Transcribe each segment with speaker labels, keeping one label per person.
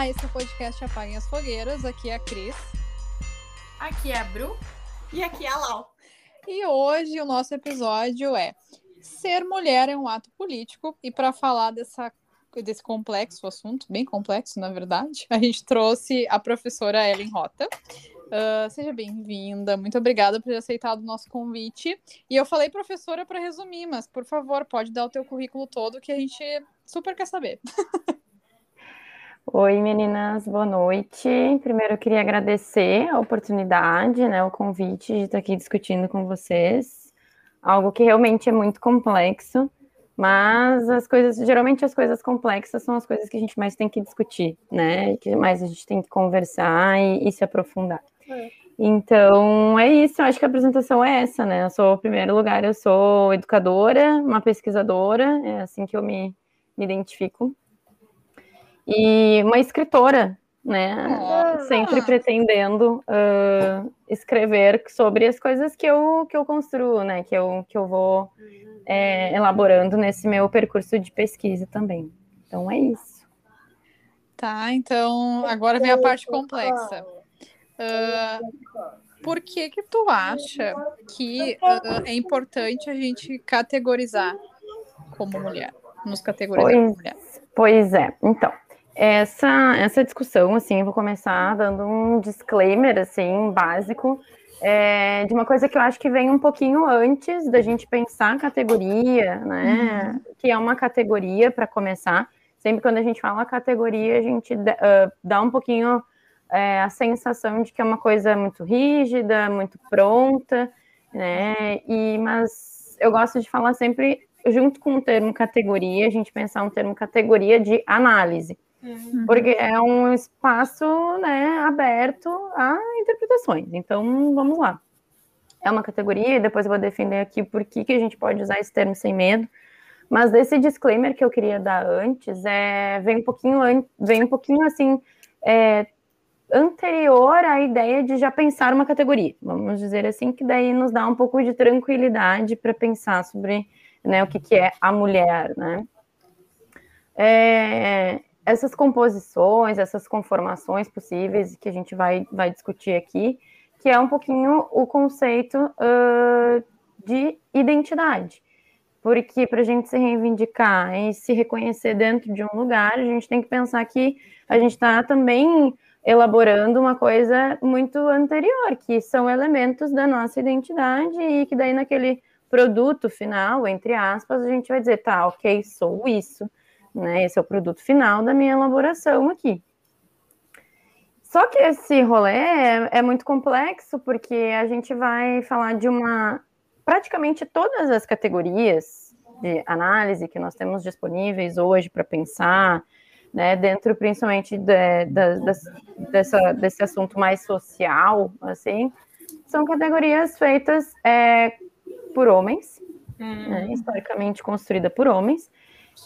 Speaker 1: Olá, esse é o podcast Apaguem as Fogueiras. Aqui é a Cris.
Speaker 2: Aqui é a Bru.
Speaker 3: E aqui é a Lau.
Speaker 1: E hoje o nosso episódio é Ser mulher é um ato político. E para falar dessa, desse complexo assunto, bem complexo, na verdade, a gente trouxe a professora Ellen Rota. Uh, seja bem-vinda, muito obrigada por ter aceitado o nosso convite. E eu falei professora para resumir, mas por favor, pode dar o teu currículo todo que a gente super quer saber.
Speaker 4: Oi, meninas, boa noite. Primeiro eu queria agradecer a oportunidade, né, o convite de estar aqui discutindo com vocês, algo que realmente é muito complexo, mas as coisas, geralmente as coisas complexas são as coisas que a gente mais tem que discutir, né, que mais a gente tem que conversar e, e se aprofundar. É. Então, é isso, eu acho que a apresentação é essa, né? Eu sou, em primeiro lugar, eu sou educadora, uma pesquisadora, é assim que eu me, me identifico e uma escritora, né? Ah. Sempre pretendendo uh, escrever sobre as coisas que eu, que eu construo, né? Que eu, que eu vou é, elaborando nesse meu percurso de pesquisa também. Então é isso.
Speaker 1: Tá, então agora vem a parte complexa. Uh, por que que tu acha que uh, é importante a gente categorizar como mulher? Nos categorizar
Speaker 4: pois,
Speaker 1: como mulher?
Speaker 4: Pois é, então essa, essa discussão, assim, vou começar dando um disclaimer, assim, básico, é, de uma coisa que eu acho que vem um pouquinho antes da gente pensar categoria, né? Uhum. Que é uma categoria para começar. Sempre quando a gente fala categoria, a gente uh, dá um pouquinho é, a sensação de que é uma coisa muito rígida, muito pronta, né? E, mas eu gosto de falar sempre, junto com o termo categoria, a gente pensar um termo categoria de análise. Uhum. Porque é um espaço né, aberto a interpretações. Então, vamos lá. É uma categoria, e depois eu vou defender aqui por que, que a gente pode usar esse termo sem medo. Mas desse disclaimer que eu queria dar antes, é, vem um pouquinho, vem um pouquinho assim, é, anterior à ideia de já pensar uma categoria. Vamos dizer assim, que daí nos dá um pouco de tranquilidade para pensar sobre né, o que, que é a mulher, né? É, essas composições, essas conformações possíveis que a gente vai, vai discutir aqui, que é um pouquinho o conceito uh, de identidade. Porque para a gente se reivindicar e se reconhecer dentro de um lugar, a gente tem que pensar que a gente está também elaborando uma coisa muito anterior, que são elementos da nossa identidade e que daí naquele produto final, entre aspas, a gente vai dizer, tá, ok, sou isso né? Esse é o produto final da minha elaboração aqui. Só que esse rolê é, é muito complexo, porque a gente vai falar de uma. Praticamente todas as categorias de análise que nós temos disponíveis hoje para pensar, né, dentro principalmente de, de, de, dessa, desse assunto mais social, assim, são categorias feitas é, por homens, hum. né, historicamente construída por homens,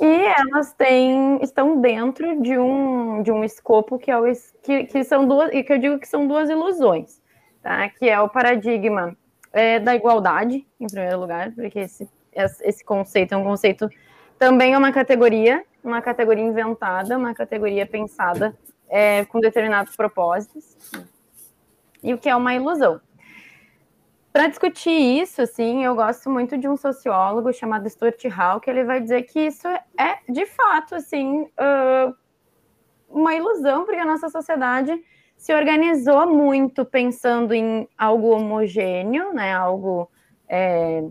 Speaker 4: e elas têm, estão dentro de um, de um escopo que, é o, que, que são duas, e que eu digo que são duas ilusões, tá? Que é o paradigma é, da igualdade, em primeiro lugar, porque esse, esse conceito é um conceito também é uma categoria, uma categoria inventada, uma categoria pensada é, com determinados propósitos, e o que é uma ilusão. Para discutir isso, assim, eu gosto muito de um sociólogo chamado Stuart Hall, que ele vai dizer que isso é, de fato, assim, uma ilusão, porque a nossa sociedade se organizou muito pensando em algo homogêneo, né, algo é,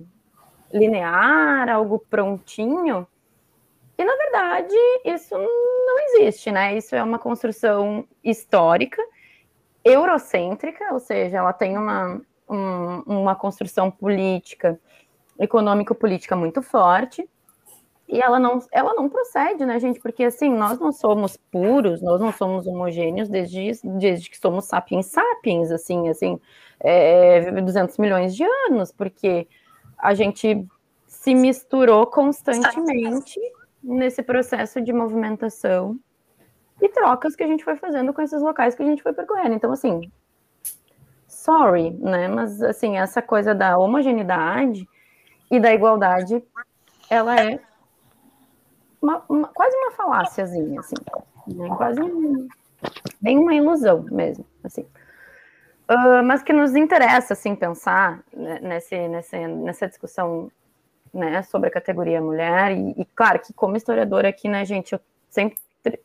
Speaker 4: linear, algo prontinho, e na verdade isso não existe, né? Isso é uma construção histórica, eurocêntrica, ou seja, ela tem uma um, uma construção política, econômico-política muito forte, e ela não, ela não procede, né, gente? Porque, assim, nós não somos puros, nós não somos homogêneos desde, desde que somos sapiens sapiens, assim, assim, é, 200 milhões de anos, porque a gente se misturou constantemente nesse processo de movimentação e trocas que a gente foi fazendo com esses locais que a gente foi percorrendo. Então, assim, sorry, né? Mas assim, essa coisa da homogeneidade e da igualdade, ela é uma, uma, quase uma faláciazinha, assim, né? quase bem uma ilusão mesmo, assim. Uh, mas que nos interessa, assim, pensar nesse, nesse, nessa discussão né, sobre a categoria mulher, e, e, claro que como historiadora aqui, né, gente, eu sempre,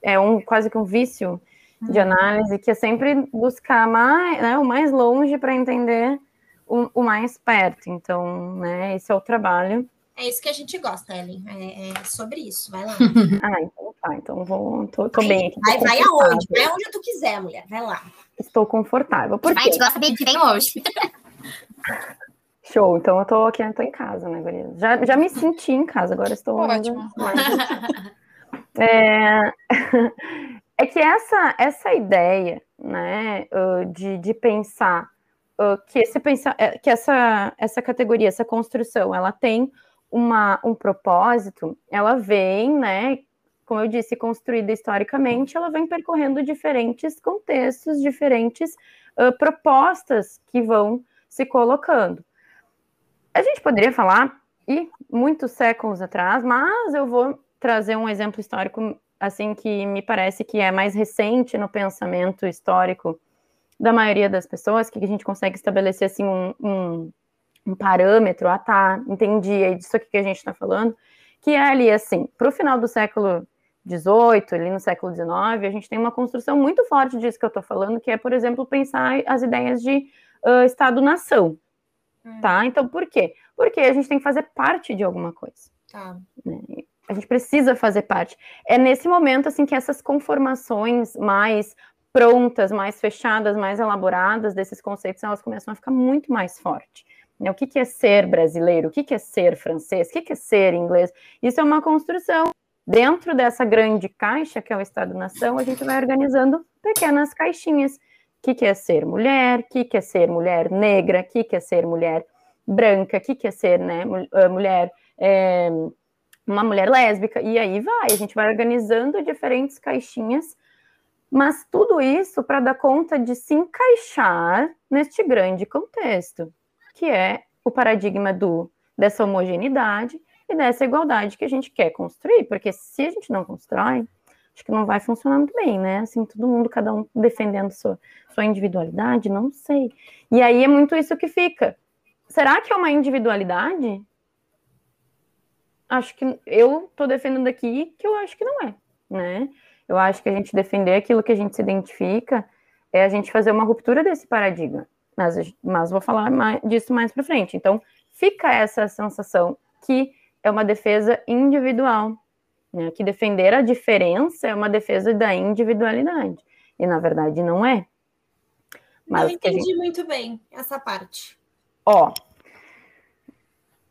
Speaker 4: é um, quase que um vício de uhum. análise, que é sempre buscar mais, né, o mais longe para entender o, o, mais perto, então, né, esse é o trabalho.
Speaker 3: É isso que a gente gosta, Ellen, é, é sobre isso, vai lá.
Speaker 4: ah, então tá, então vou, tô, tô bem aqui.
Speaker 3: Vai, vai aonde? Vai aonde tu quiser, mulher, vai lá.
Speaker 4: Estou confortável. Por
Speaker 3: vai, a gente gosta de quem hoje.
Speaker 4: Show, então eu tô aqui, eu tô em casa, né, Guria? Já, já me senti em casa, agora estou.
Speaker 1: Ótimo.
Speaker 4: É, é que essa, essa ideia, né, de, de pensar que, esse é, que essa, essa categoria, essa construção, ela tem uma, um propósito, ela vem, né, como eu disse, construída historicamente, ela vem percorrendo diferentes contextos, diferentes uh, propostas que vão se colocando. A gente poderia falar, e muitos séculos atrás, mas eu vou trazer um exemplo histórico assim que me parece que é mais recente no pensamento histórico da maioria das pessoas, que a gente consegue estabelecer assim um, um, um parâmetro, ah tá, entendi, é disso aqui que a gente está falando, que é ali assim, para o final do século XVIII, ali no século XIX, a gente tem uma construção muito forte disso que eu estou falando, que é, por exemplo, pensar as ideias de uh, Estado-nação, hum. tá? Então, por quê? Porque a gente tem que fazer parte de alguma coisa. Tá. Né? A gente precisa fazer parte. É nesse momento, assim, que essas conformações mais prontas, mais fechadas, mais elaboradas desses conceitos, elas começam a ficar muito mais fortes. Né? O que, é ser brasileiro? O que, é ser francês? O que, é ser inglês? Isso é uma construção. Dentro dessa grande caixa, que é o Estado-nação, a gente vai organizando pequenas caixinhas. O que, é ser mulher? O que, é ser mulher negra? O que, é ser mulher branca? O que, é ser né, ah, mulher, é, uma mulher lésbica? E aí vai, a gente vai organizando diferentes caixinhas mas tudo isso para dar conta de se encaixar neste grande contexto, que é o paradigma do dessa homogeneidade e dessa igualdade que a gente quer construir, porque se a gente não constrói, acho que não vai funcionar muito bem, né? Assim, todo mundo, cada um defendendo sua, sua individualidade, não sei. E aí é muito isso que fica. Será que é uma individualidade? Acho que eu estou defendendo aqui que eu acho que não é, né? Eu acho que a gente defender aquilo que a gente se identifica é a gente fazer uma ruptura desse paradigma. Mas, mas vou falar mais, disso mais para frente. Então, fica essa sensação que é uma defesa individual, né? que defender a diferença é uma defesa da individualidade. E, na verdade, não é.
Speaker 3: Mas não entendi gente... muito bem essa parte.
Speaker 4: Ó,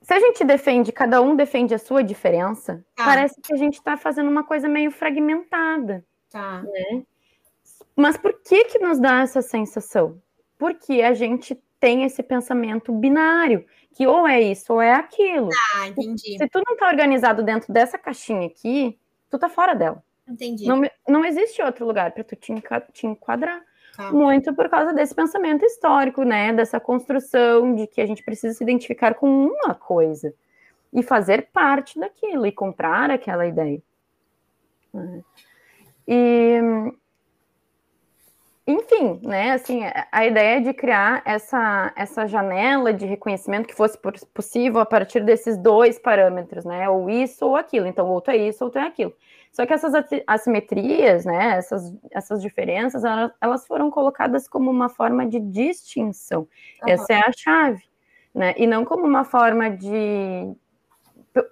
Speaker 4: se a gente defende, cada um defende a sua diferença, tá. parece que a gente está fazendo uma coisa meio fragmentada.
Speaker 3: Tá.
Speaker 4: Né? Mas por que que nos dá essa sensação? Porque a gente tem esse pensamento binário, que ou é isso ou é aquilo.
Speaker 3: Ah, entendi.
Speaker 4: Se tu não está organizado dentro dessa caixinha aqui, tu tá fora dela.
Speaker 3: Entendi.
Speaker 4: Não, não existe outro lugar para tu te enquadrar. Tá. Muito por causa desse pensamento histórico, né? Dessa construção de que a gente precisa se identificar com uma coisa e fazer parte daquilo e comprar aquela ideia. Né? E enfim, né, assim, a ideia de criar essa, essa janela de reconhecimento que fosse possível a partir desses dois parâmetros, né, ou isso ou aquilo, então, ou tu é isso ou tu é aquilo. Só que essas assimetrias, né, essas, essas diferenças, elas, foram colocadas como uma forma de distinção. Uhum. Essa é a chave, né, e não como uma forma de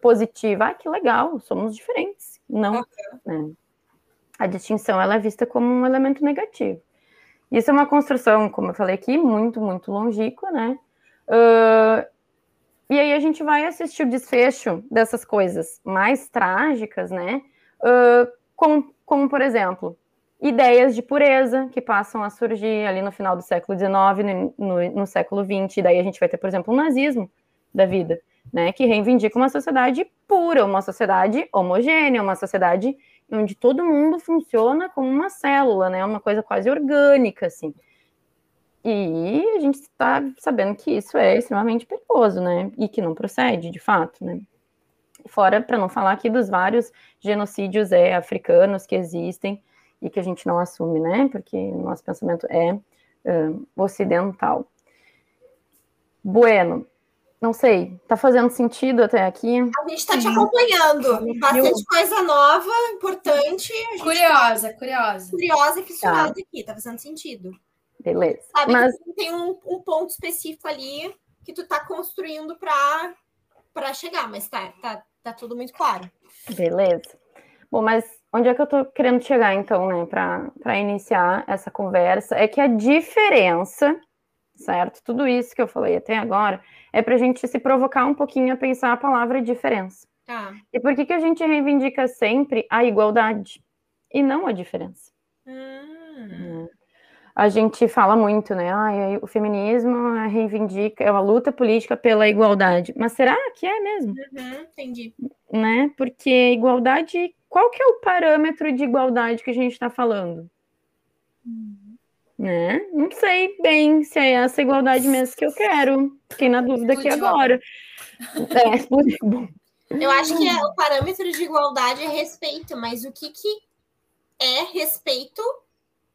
Speaker 4: positiva, ah, que legal, somos diferentes. Não, uhum. né. A distinção, ela é vista como um elemento negativo. Isso é uma construção, como eu falei aqui, muito, muito longínqua, né? Uh, e aí a gente vai assistir o desfecho dessas coisas mais trágicas, né? Uh, como, como, por exemplo, ideias de pureza que passam a surgir ali no final do século XIX, no, no, no século XX, e daí a gente vai ter, por exemplo, o nazismo da vida, né? Que reivindica uma sociedade pura, uma sociedade homogênea, uma sociedade onde todo mundo funciona como uma célula, né? Uma coisa quase orgânica, assim. E a gente está sabendo que isso é extremamente perigoso, né? E que não procede, de fato, né? Fora, para não falar aqui dos vários genocídios é, africanos que existem e que a gente não assume, né? Porque o nosso pensamento é uh, ocidental. Bueno, não sei, tá fazendo sentido até aqui?
Speaker 3: A gente tá te acompanhando. Bastante coisa nova, importante.
Speaker 2: Curiosa, tá... curiosa.
Speaker 3: Curiosa e fissurada tá. aqui, tá fazendo sentido.
Speaker 4: Beleza.
Speaker 3: Sabe Mas... que tem um, um, ponto específico ali que tu tá construindo para chegar, mas tá, tá, tá tudo muito claro.
Speaker 4: Beleza. Bom, mas onde é que eu tô querendo chegar, então, né, para iniciar essa conversa? É que a diferença, certo? Tudo isso que eu falei até agora é para a gente se provocar um pouquinho a pensar a palavra diferença.
Speaker 3: Tá.
Speaker 4: E por que, que a gente reivindica sempre a igualdade e não a diferença?
Speaker 3: Hum.
Speaker 4: A gente fala muito, né? Ah, o feminismo reivindica, é uma luta política pela igualdade. Mas será que é mesmo?
Speaker 3: Uhum, entendi.
Speaker 4: Né? Porque igualdade, qual que é o parâmetro de igualdade que a gente está falando? Né? Não sei bem se é essa igualdade mesmo que eu quero. Fiquei na dúvida aqui agora. É.
Speaker 3: Eu acho que é, o parâmetro de igualdade é respeito, mas o que, que é respeito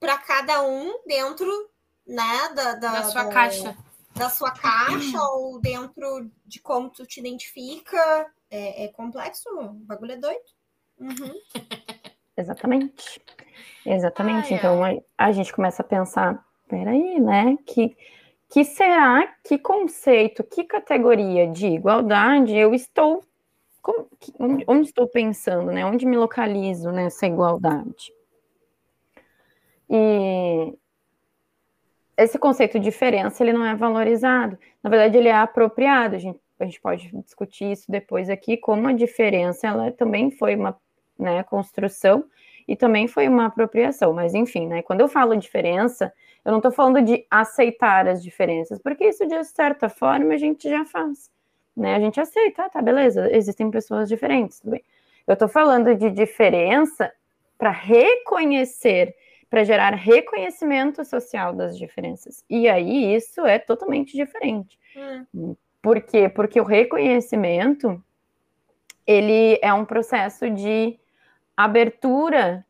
Speaker 3: para cada um dentro né, da, da,
Speaker 2: da sua da, caixa.
Speaker 3: Da sua caixa ou dentro de como tu te identifica. É, é complexo, o bagulho é doido. Uhum.
Speaker 4: Exatamente. Exatamente. Ai, então. A, a gente começa a pensar, peraí, né? Que, que será, que conceito, que categoria de igualdade eu estou. Como, onde, onde estou pensando, né? Onde me localizo nessa igualdade? E esse conceito de diferença ele não é valorizado. Na verdade, ele é apropriado. A gente, a gente pode discutir isso depois aqui, como a diferença ela também foi uma né, construção e também foi uma apropriação. Mas enfim, né, quando eu falo diferença, eu não estou falando de aceitar as diferenças, porque isso de certa forma a gente já faz. Né? A gente aceita, tá, beleza, existem pessoas diferentes, tudo bem. Eu estou falando de diferença para reconhecer para gerar reconhecimento social das diferenças. E aí isso é totalmente diferente. Hum. Por quê? Porque o reconhecimento ele é um processo de abertura,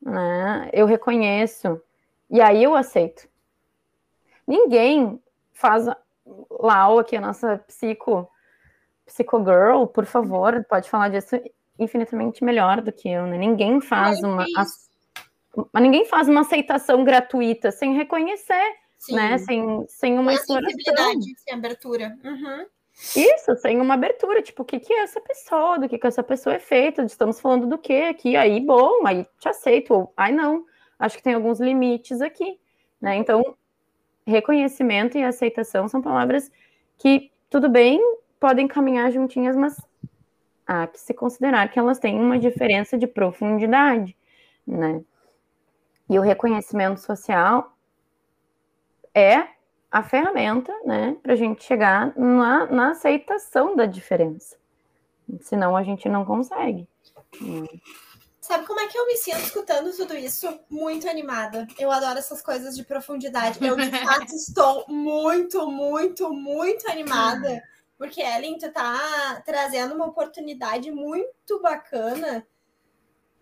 Speaker 4: né? Eu reconheço e aí eu aceito. Ninguém faz Lau aqui a nossa psico psico girl, por favor, pode falar disso infinitamente melhor do que eu, né? Ninguém faz uma mas ninguém faz uma aceitação gratuita sem reconhecer, Sim. né? Sem, sem uma exploração.
Speaker 3: Sem abertura. Uhum.
Speaker 4: Isso, sem uma abertura, tipo, o que, que é essa pessoa, do que, que essa pessoa é feita, estamos falando do que aqui, aí, bom, aí te aceito, ou, ai, não, acho que tem alguns limites aqui, né, então, reconhecimento e aceitação são palavras que, tudo bem, podem caminhar juntinhas, mas há que se considerar que elas têm uma diferença de profundidade, né, e o reconhecimento social é a ferramenta, né, para a gente chegar na, na, aceitação da diferença. Senão a gente não consegue.
Speaker 3: Sabe como é que eu me sinto escutando tudo isso? Muito animada. Eu adoro essas coisas de profundidade. Eu, de fato, estou muito, muito, muito animada. Porque, Ellen, tu tá trazendo uma oportunidade muito bacana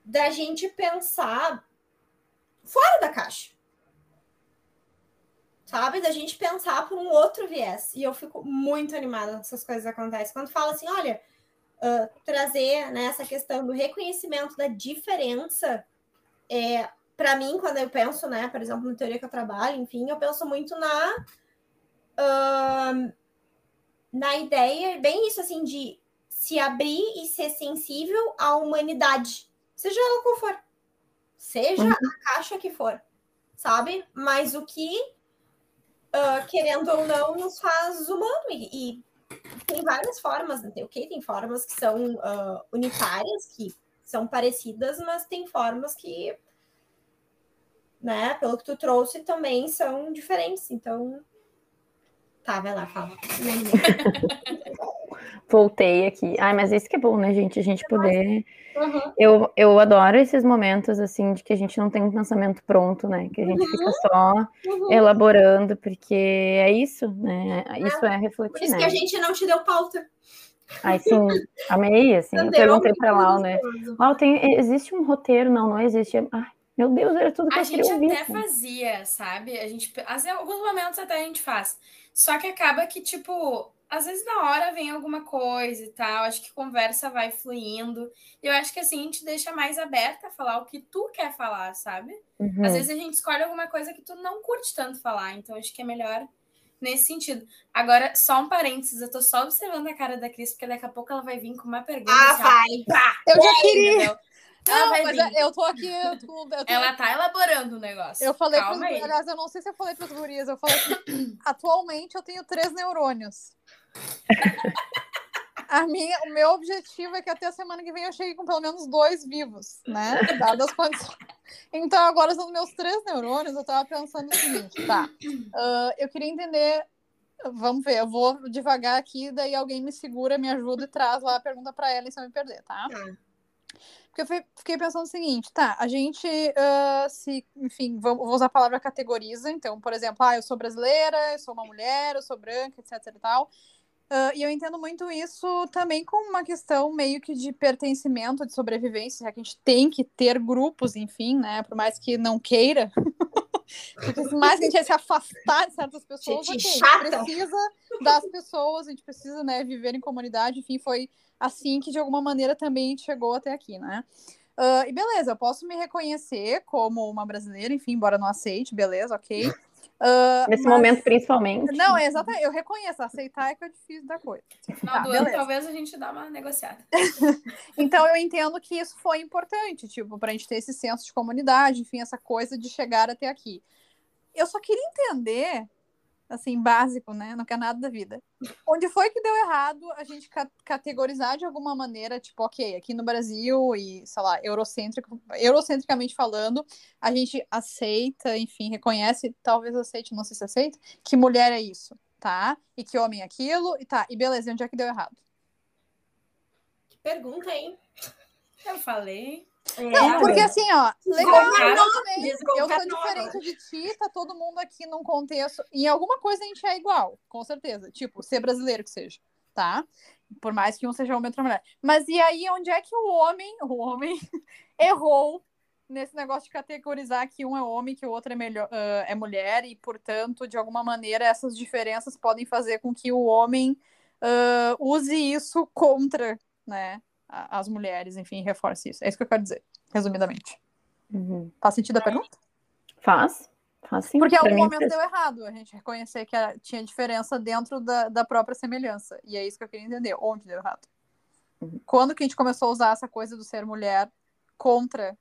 Speaker 3: da gente pensar fora da caixa. Sabe? Da gente pensar por um outro viés. E eu fico muito animada quando essas coisas acontecem. Quando fala assim, olha, uh, trazer né, essa questão do reconhecimento da diferença, é, para mim, quando eu penso, né, por exemplo, na teoria que eu trabalho, enfim, eu penso muito na. Uh, na ideia, bem isso assim, de se abrir e ser sensível à humanidade, seja ela qual for seja uhum. a caixa que for, sabe? Mas o que, uh, querendo ou não, nos faz humano. E, e tem várias formas, né? ok? Tem formas que são uh, unitárias, que são parecidas, mas tem formas que, né, pelo que tu trouxe, também são diferentes. Então, tá, vai lá, fala.
Speaker 4: Voltei aqui. Ai, mas isso que é bom, né, gente? A gente poder Uhum. Eu, eu adoro esses momentos, assim, de que a gente não tem um pensamento pronto, né? Que a gente uhum. fica só uhum. elaborando, porque é isso, né? Isso é, é refletir, Por
Speaker 3: isso
Speaker 4: né?
Speaker 3: que a gente não te deu pauta.
Speaker 4: Ai, sim, amei, assim, eu perguntei para Lau, né? Lau, tem, existe um roteiro? Não, não existe. Ai, Meu Deus, era tudo que
Speaker 2: A
Speaker 4: eu queria
Speaker 2: gente
Speaker 4: ouvir.
Speaker 2: até fazia, sabe? A gente, vezes, alguns momentos até a gente faz. Só que acaba que, tipo, às vezes na hora vem alguma coisa e tal. Acho que conversa vai fluindo. E eu acho que assim a gente deixa mais aberta a falar o que tu quer falar, sabe?
Speaker 4: Uhum.
Speaker 2: Às vezes a gente escolhe alguma coisa que tu não curte tanto falar. Então acho que é melhor nesse sentido. Agora, só um parênteses, eu tô só observando a cara da Cris, porque daqui a pouco ela vai vir com uma pergunta.
Speaker 3: Ah,
Speaker 2: assim,
Speaker 3: vai.
Speaker 2: pá,
Speaker 1: Eu já queria.
Speaker 2: entendeu? Ela
Speaker 1: Não,
Speaker 2: vai
Speaker 1: mas
Speaker 2: vir.
Speaker 1: eu tô aqui. Eu, tô- eu tô-
Speaker 2: Ela tá elaborando o negócio.
Speaker 1: eu falei
Speaker 2: Calma
Speaker 1: pros,
Speaker 2: aí.
Speaker 1: aliás, eu não sei se eu falei para as gurias, eu falei que atualmente eu tenho três neurônios. A minha, o meu objetivo é que até a semana que vem eu chegue com pelo menos dois vivos, né? Dadas as condições. Então, agora são meus três neurônios. Eu tava pensando o seguinte, tá? ah, eu queria entender. Vamos ver, eu vou devagar aqui, daí alguém me segura, me ajuda e traz lá a pergunta para ela se eu me perder, tá?
Speaker 3: Tá.
Speaker 1: Porque eu fiquei pensando o seguinte, tá? A gente ah, se, enfim, vou, vou usar a palavra categoriza. Então, por exemplo, ah, eu sou brasileira, eu sou uma mulher, eu sou branca, etc e tal. Ah, e eu entendo muito isso também como uma questão meio que de pertencimento, de sobrevivência, já que a gente tem que ter grupos, enfim, né? Por mais que não queira. Porque por mais que a gente vai se afastar de certas pessoas,
Speaker 3: Gente
Speaker 1: ok, a gente precisa das pessoas, a gente precisa, né, viver em comunidade, enfim, foi assim que de alguma maneira também a gente chegou até aqui, né? Ah, e beleza, eu posso me reconhecer como uma brasileira, enfim, embora não aceite, beleza, ok. Ah,
Speaker 4: Nesse
Speaker 1: mas-
Speaker 4: momento, principalmente.
Speaker 1: Não, é exatamente, eu reconheço, aceitar é que é difícil da coisa.
Speaker 2: No final
Speaker 1: Tá,
Speaker 2: do ano, talvez a gente dá uma negociada.
Speaker 1: Então eu entendo que isso foi importante, tipo, pra gente ter esse senso de comunidade, enfim, essa coisa de chegar até aqui. Eu só queria entender, assim, básico, né? Não quer nada da vida. Onde foi que deu errado a gente ca- categorizar de alguma maneira, tipo, ok, aqui no Brasil e, sei lá, eurocêntrico, eurocentricamente falando, a gente aceita, enfim, reconhece, talvez aceite, não sei se aceita, que mulher é isso, tá? E que homem é aquilo, e tá, e beleza, onde é que deu errado?
Speaker 3: Que pergunta, hein?
Speaker 2: Eu falei.
Speaker 1: Não,
Speaker 3: É,
Speaker 1: porque assim, ó, legal, eu também,
Speaker 3: desculpa,
Speaker 1: eu sou
Speaker 3: não.
Speaker 1: diferente de ti, tá todo mundo aqui num contexto, em alguma coisa a gente é igual, com certeza, tipo, ser brasileiro que seja, tá? Por mais que um seja homem e outra mulher. Mas e aí, onde é que o homem, o homem, errou nesse negócio de categorizar que um é homem, que o outro é, melhor, ah, é mulher, e, portanto, de alguma maneira, essas diferenças podem fazer com que o homem ah, use isso contra, né, as mulheres, enfim, reforce isso. É isso que eu quero dizer, resumidamente.
Speaker 4: Uhum.
Speaker 1: Faz sentido a pergunta?
Speaker 4: Faz, faz sim.
Speaker 1: Porque algum momento deu errado a gente reconhecer que tinha diferença dentro da, da própria semelhança. E é isso que eu queria entender. Onde deu errado?
Speaker 4: Uhum.
Speaker 1: Quando que a gente começou a usar essa coisa do ser mulher contra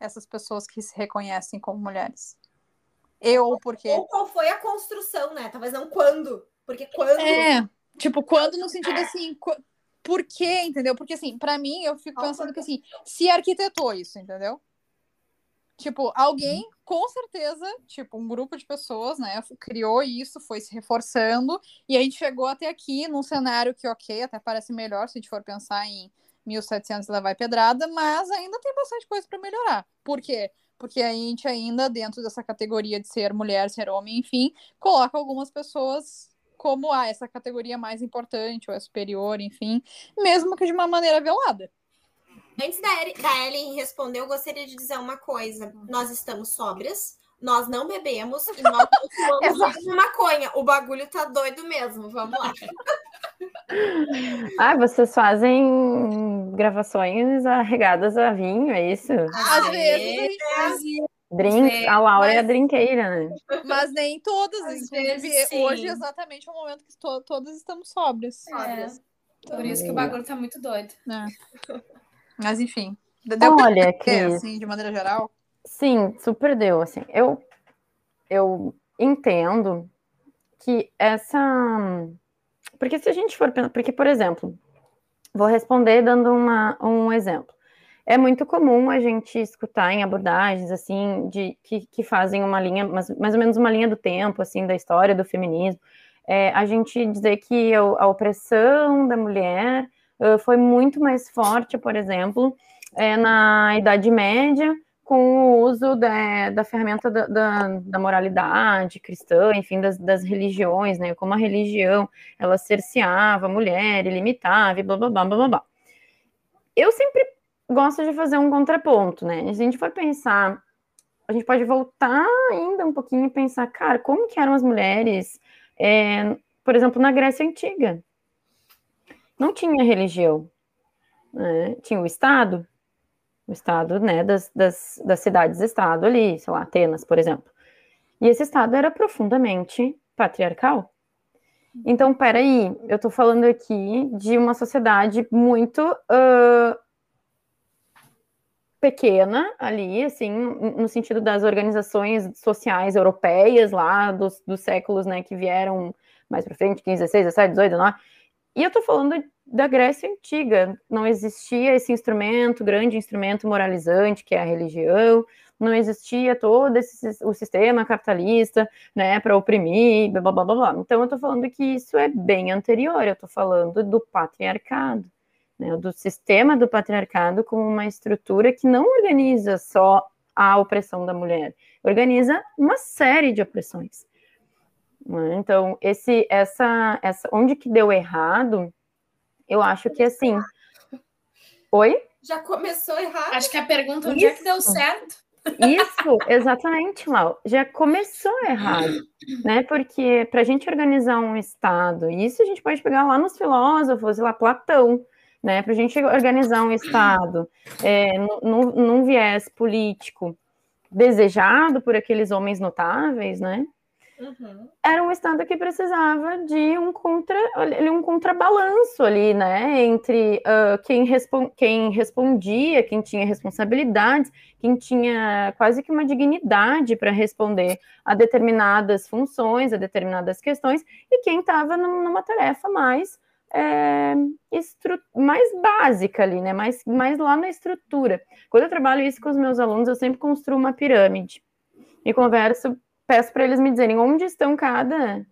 Speaker 1: essas pessoas que se reconhecem como mulheres? Eu ou por quê?
Speaker 3: Ou qual foi a construção, né? Talvez não quando. Porque quando.
Speaker 1: É, tipo, quando no sentido assim, qu- por quê, entendeu? Porque assim, pra mim, eu fico pensando que assim, se arquitetou isso, entendeu? Tipo, alguém, com certeza, tipo, um grupo de pessoas, né, criou isso, foi se reforçando, e a gente chegou até aqui num cenário que, ok, até parece melhor se a gente for pensar em 1700 levar e pedrada, mas ainda tem bastante coisa para melhorar. Por quê? Porque a gente ainda, dentro dessa categoria de ser mulher, ser homem, enfim, coloca algumas pessoas como ah, essa categoria é mais importante ou é superior, enfim, mesmo que de uma maneira velada.
Speaker 3: Antes da, Eri- da Ellen responder, eu gostaria de dizer uma coisa. Nós estamos sóbrias, nós não bebemos e nós não fumamos de maconha. O bagulho tá doido mesmo. Vamos lá.
Speaker 4: Ah, vocês fazem gravações arregadas a vinho, é isso?
Speaker 1: Às vezes.
Speaker 4: Drinks,
Speaker 2: vezes,
Speaker 4: a Laura é a
Speaker 1: mas-
Speaker 4: drinqueira, né?
Speaker 1: Mas nem todas, inclusive
Speaker 2: sim.
Speaker 1: hoje exatamente é o momento que to todas estamos sóbrias.
Speaker 2: É, por isso que o bagulho tá muito doido.
Speaker 1: né? Mas enfim, deu pra
Speaker 4: Olha, Cris,
Speaker 1: assim, de maneira geral.
Speaker 4: sim, super deu, assim. Eu, eu entendo que essa... Porque se a gente for pensar... Porque, por exemplo, vou responder dando uma, um exemplo. É muito comum a gente escutar em abordagens, assim, de, que, que fazem uma linha, mais, mais ou menos uma linha do tempo, assim, da história do feminismo, é, a gente dizer que a, opressão da mulher uh, foi muito mais forte, por exemplo, é, na Idade Média, com o uso da, da ferramenta da, da, da moralidade cristã, enfim, das, das, religiões, né? Como a religião, ela cerceava a mulher, limitava, e blá, blá, blá, blá, blá. Eu sempre gosto de fazer um contraponto, né? A gente for pensar a gente pode voltar ainda um pouquinho e pensar, cara, como que eram as mulheres, é, por exemplo, na Grécia Antiga? Não tinha religião, né? tinha o Estado, o Estado né, das, das, das cidades-estado ali, sei lá, Atenas, por exemplo. E esse Estado era profundamente patriarcal. Então, peraí, eu estou falando aqui de uma sociedade muito uh, pequena ali, assim, no sentido das organizações sociais europeias lá, dos, dos séculos, né, que vieram mais para frente, 15, 16, 17, 18, 19. E eu estou falando da Grécia Antiga, não existia esse instrumento, grande instrumento moralizante, que é a religião, não existia todo esse, o sistema capitalista, né, para oprimir, blá, blá, blá, blá. Então, eu estou falando que isso é bem anterior, eu estou falando do patriarcado, né, do sistema do patriarcado como uma estrutura que não organiza só a opressão da mulher, organiza uma série de opressões. Né. Então, esse, essa, essa, onde que deu errado, eu acho que assim. Oi?
Speaker 3: Já começou errado.
Speaker 2: Acho que a pergunta onde Isso. é que deu certo.
Speaker 4: Isso, exatamente, Lau. Já começou errado, né? Porque para a gente organizar um Estado, isso a gente pode pegar lá nos filósofos, lá Platão, né? Para a gente organizar um Estado é, num, num viés político desejado por aqueles homens notáveis, né? Uhum. Era um estado que precisava de um, contra, um contrabalanço ali, né? Entre uh, quem, respon quem respondia, quem tinha responsabilidades, quem tinha quase que uma dignidade para responder a determinadas funções, a determinadas questões, e quem estava numa tarefa mais é, mais básica ali, né? Mais, mais lá na estrutura. Quando eu trabalho isso com os meus alunos, eu sempre construo uma pirâmide e converso peço para eles me dizerem onde estão cada,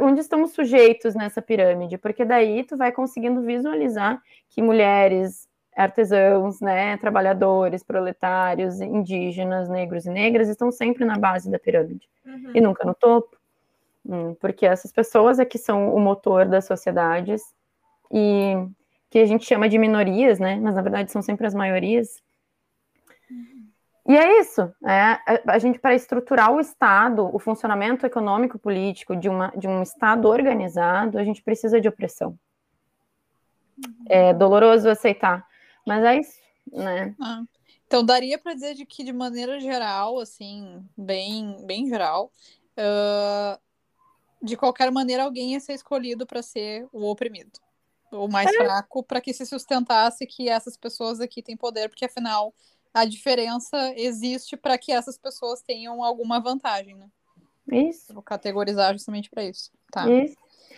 Speaker 4: onde estão os sujeitos nessa pirâmide, porque daí tu vai conseguindo visualizar que mulheres, artesãos, né, trabalhadores, proletários, indígenas, negros e negras estão sempre na base da pirâmide uhum. e nunca no topo, porque essas pessoas é que são o motor das sociedades e que a gente chama de minorias, né, mas na verdade são sempre as maiorias. E é isso, é, a gente para estruturar o Estado, o funcionamento econômico político de, uma, de um Estado organizado, a gente precisa de opressão. É doloroso aceitar, mas é isso, né?
Speaker 1: Ah, então daria para dizer de que de maneira geral, assim, bem, bem geral, uh, de qualquer maneira alguém ia ser escolhido para ser o oprimido, o mais é. fraco, para que se sustentasse que essas pessoas aqui têm poder, porque afinal a diferença existe para que essas pessoas tenham alguma vantagem, né?
Speaker 4: Isso.
Speaker 1: Vou categorizar justamente para isso. Tá.
Speaker 4: Isso.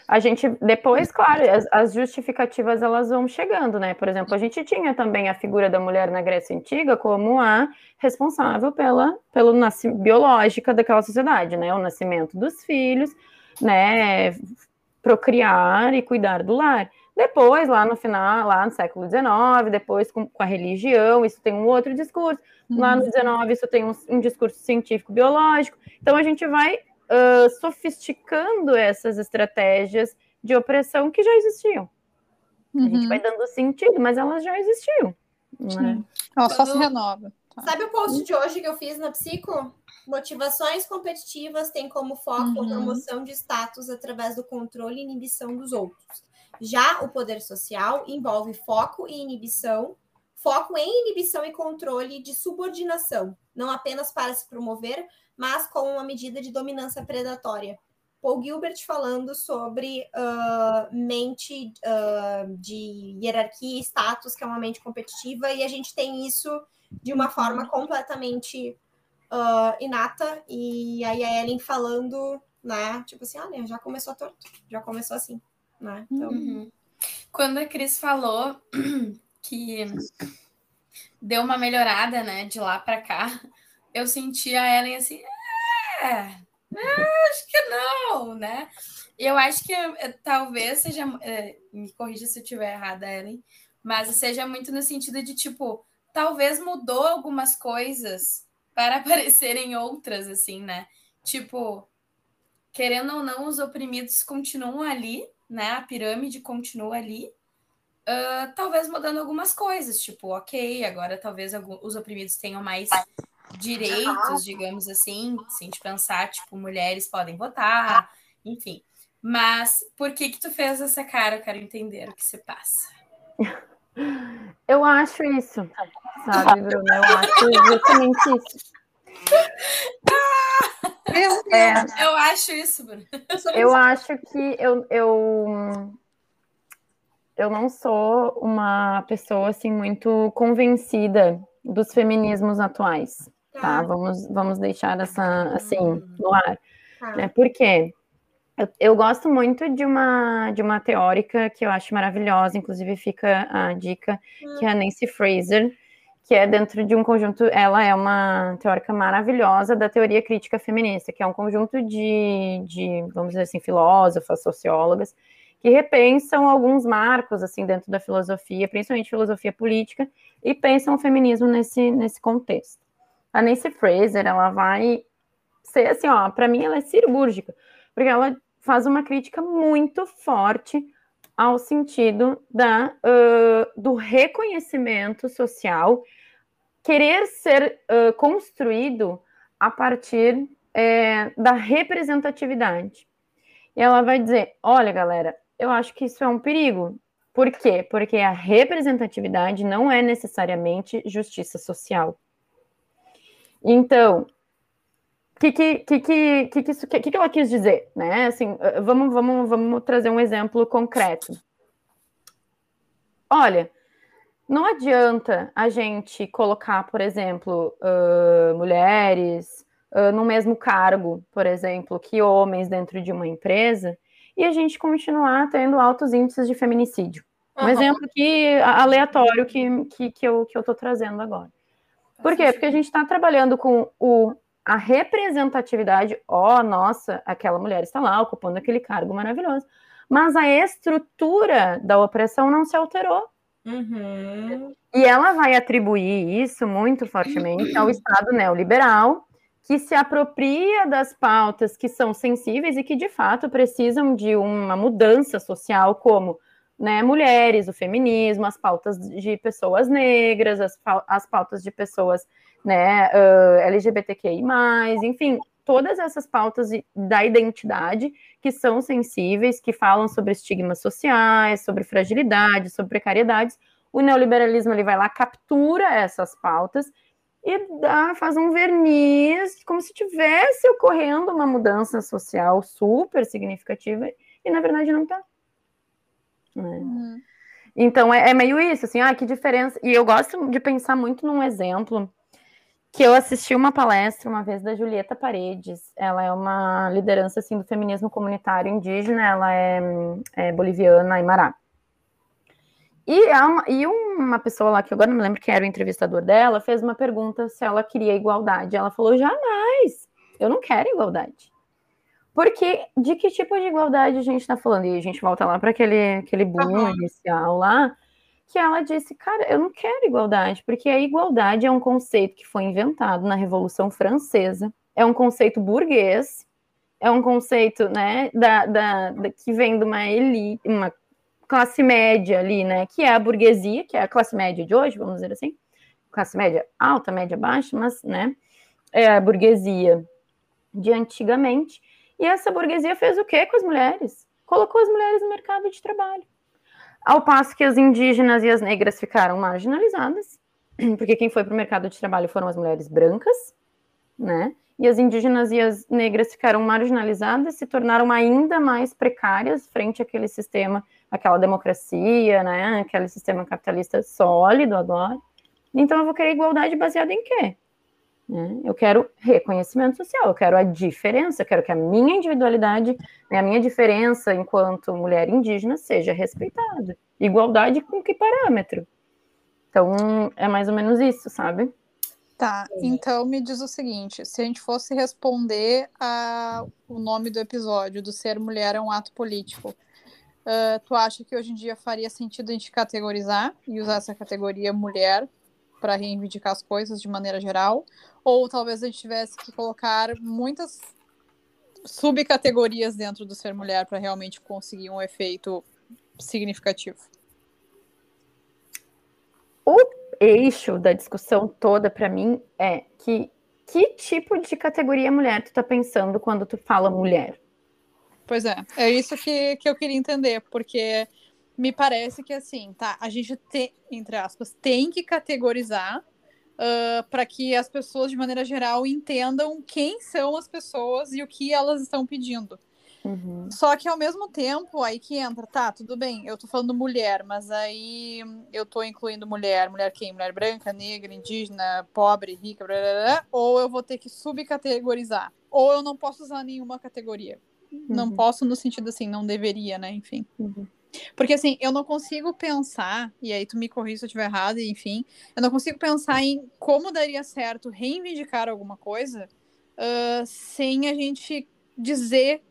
Speaker 4: A gente, depois, claro, as, as, justificativas elas vão chegando, né? Por exemplo, a gente tinha também a figura da mulher na Grécia Antiga como a responsável pela pelo biológica daquela sociedade, né? O nascimento dos filhos, né? Procriar e cuidar do lar. Depois, lá no final, lá no século XIX, depois com, com a religião, isso tem um outro discurso. Uhum. Lá no XIX, uhum. isso tem um, um discurso científico-biológico. Então, a gente vai uh, sofisticando essas estratégias de opressão que já existiam. Uhum. A gente uhum. vai dando sentido, mas elas já existiam. Né?
Speaker 1: Ela só se renova.
Speaker 3: Tá. Sabe o post de hoje que eu fiz na Psico? Motivações competitivas têm como foco uhum. a promoção de status através do controle e inibição dos outros. Já o poder social envolve foco e inibição, foco em inibição e controle de subordinação, não apenas para se promover, mas como uma medida de dominância predatória. Paul Gilbert falando sobre uh, mente uh, de hierarquia e status, que é uma mente competitiva, e a gente tem isso de uma forma completamente uh, inata, e aí a Ellen falando, né, tipo assim, olha, já começou torto, já começou assim né? Então... Uhum.
Speaker 2: Quando a Cris falou que deu uma melhorada, né, de lá para cá, eu senti a Ellen assim, é, é, acho que não, né? Eu acho que é, talvez seja, é, me corrija se eu estiver errada, Ellen, mas seja muito no sentido de tipo, talvez mudou algumas coisas para aparecerem outras, assim, né? Tipo, querendo ou não, os oprimidos continuam ali, né? A pirâmide continua ali, uh, talvez mudando algumas coisas, tipo, ok, agora talvez os oprimidos tenham mais direitos, digamos assim, se a gente pensar, tipo, mulheres podem votar, enfim. Mas por que que tu fez essa cara? Eu quero entender o que se passa.
Speaker 4: Eu acho isso, sabe, Bruna? Eu acho exatamente isso.
Speaker 2: É, eu acho isso, Bruno.
Speaker 4: Eu acho que eu, eu, eu não sou uma pessoa assim muito convencida dos feminismos atuais, tá? Vamos, vamos deixar essa assim no ar. Tá. Né? Por quê? Eu, eu, gosto muito de uma, de uma teórica que eu acho maravilhosa, inclusive fica a dica, que é a Nancy Fraser, que é dentro de um conjunto, ela é uma teórica maravilhosa da teoria crítica feminista, que é um conjunto de, de vamos dizer assim, filósofas, sociólogas, que repensam alguns marcos, assim, dentro da filosofia, principalmente filosofia política, e pensam o feminismo nesse, nesse contexto. A Nancy Fraser, ela vai ser, assim, ó, para mim ela é cirúrgica, porque ela faz uma crítica muito forte ao sentido da, uh, do reconhecimento social querer ser uh, construído a partir é, da representatividade. E ela vai dizer: olha, galera, eu acho que isso é um perigo. Por quê? Porque a representatividade não é necessariamente justiça social. Então, o que, que, que, que, que, que, que ela quis dizer? Né? Assim, vamos, vamos, vamos trazer um exemplo concreto. Olha, não adianta a gente colocar, por exemplo, uh, mulheres uh, no mesmo cargo, por exemplo, que homens dentro de uma empresa, e a gente continuar tendo altos índices de feminicídio. Um uhum. exemplo aqui aleatório que, que, que eu estou trazendo agora. Por quê? Porque a gente está trabalhando com o, a representatividade, ó, oh, nossa, aquela mulher está lá ocupando aquele cargo maravilhoso. Mas a estrutura da opressão não se alterou. Uhum. E ela vai atribuir isso muito fortemente ao Estado neoliberal, que se apropria das pautas que são sensíveis e que, de fato, precisam de uma mudança social, como né, mulheres, o feminismo, as pautas de pessoas negras, as, as pautas de pessoas né, uh, LGBTQI, enfim, todas essas pautas da identidade que são sensíveis, que falam sobre estigmas sociais, sobre fragilidade, sobre precariedades. O neoliberalismo ele vai lá, captura essas pautas e dá, faz um verniz, como se tivesse ocorrendo uma mudança social super significativa, e na verdade não está. Né? Uhum. Então é, é, meio isso, assim, ah, que diferença. E eu gosto de pensar muito num exemplo que eu assisti uma palestra uma vez da Julieta Paredes. Ela é uma liderança assim do feminismo comunitário indígena, ela é, é boliviana, Aymara. E, uma, e uma pessoa lá, que agora não me lembro quem era o entrevistador dela, fez uma pergunta se ela queria igualdade. Ela falou: jamais, eu não quero igualdade. Porque de que tipo de igualdade a gente está falando? E a gente volta lá para aquele, aquele boom uhum. inicial lá que ela disse, cara, eu não quero igualdade, porque a igualdade é um conceito que foi inventado na Revolução Francesa, é um conceito burguês, é um conceito, né, da, da, da, que vem de uma elite, uma classe média ali, né, que é a burguesia, que é a classe média de hoje, vamos dizer assim, classe média alta, média baixa, mas, né, é a burguesia de antigamente, e essa burguesia fez o quê com as mulheres? Colocou as mulheres no mercado de trabalho ao passo que as indígenas e as negras ficaram marginalizadas, porque quem foi para o mercado de trabalho foram as mulheres brancas, né? E as indígenas e as negras ficaram marginalizadas, se tornaram ainda mais precárias frente àquele sistema, aquela democracia, né? Aquele sistema capitalista sólido agora. Então eu vou querer igualdade baseada em quê? Né? Eu quero reconhecimento social, eu quero a diferença, eu quero que a minha individualidade, né, a minha diferença enquanto mulher indígena seja respeitada. Igualdade com que parâmetro? Então, é mais ou menos isso, sabe?
Speaker 1: Tá, então me diz o seguinte: se a gente fosse responder a, o nome do episódio do ser mulher é um ato político, uh, tu acha que hoje em dia faria sentido a gente categorizar e usar essa categoria mulher para reivindicar as coisas de maneira geral? Ou talvez a gente tivesse que colocar muitas subcategorias dentro do ser mulher para realmente conseguir um efeito significativo?
Speaker 4: O eixo da discussão toda para mim é que que tipo de categoria mulher tu tá pensando quando tu fala mulher?
Speaker 1: Pois é, é isso que, que eu queria entender, porque me parece que assim, tá, a gente tem, entre aspas, tem que categorizar uh, para que as pessoas, de maneira geral, entendam quem são as pessoas e o que elas estão pedindo.
Speaker 4: Uhum.
Speaker 1: Só que ao mesmo tempo, aí que entra, tá, tudo bem, eu tô falando mulher, mas aí eu tô incluindo mulher, mulher quem? Mulher branca, negra, indígena, pobre, rica, blá, blá, blá, ou eu vou ter que subcategorizar, ou eu não posso usar nenhuma categoria. Uhum. Não posso no sentido assim, não deveria, né, enfim.
Speaker 4: Uhum.
Speaker 1: Porque assim, eu não consigo pensar, e aí tu me corrija se eu estiver errado, enfim, eu não consigo pensar em como daria certo reivindicar alguma coisa uh, sem a gente dizer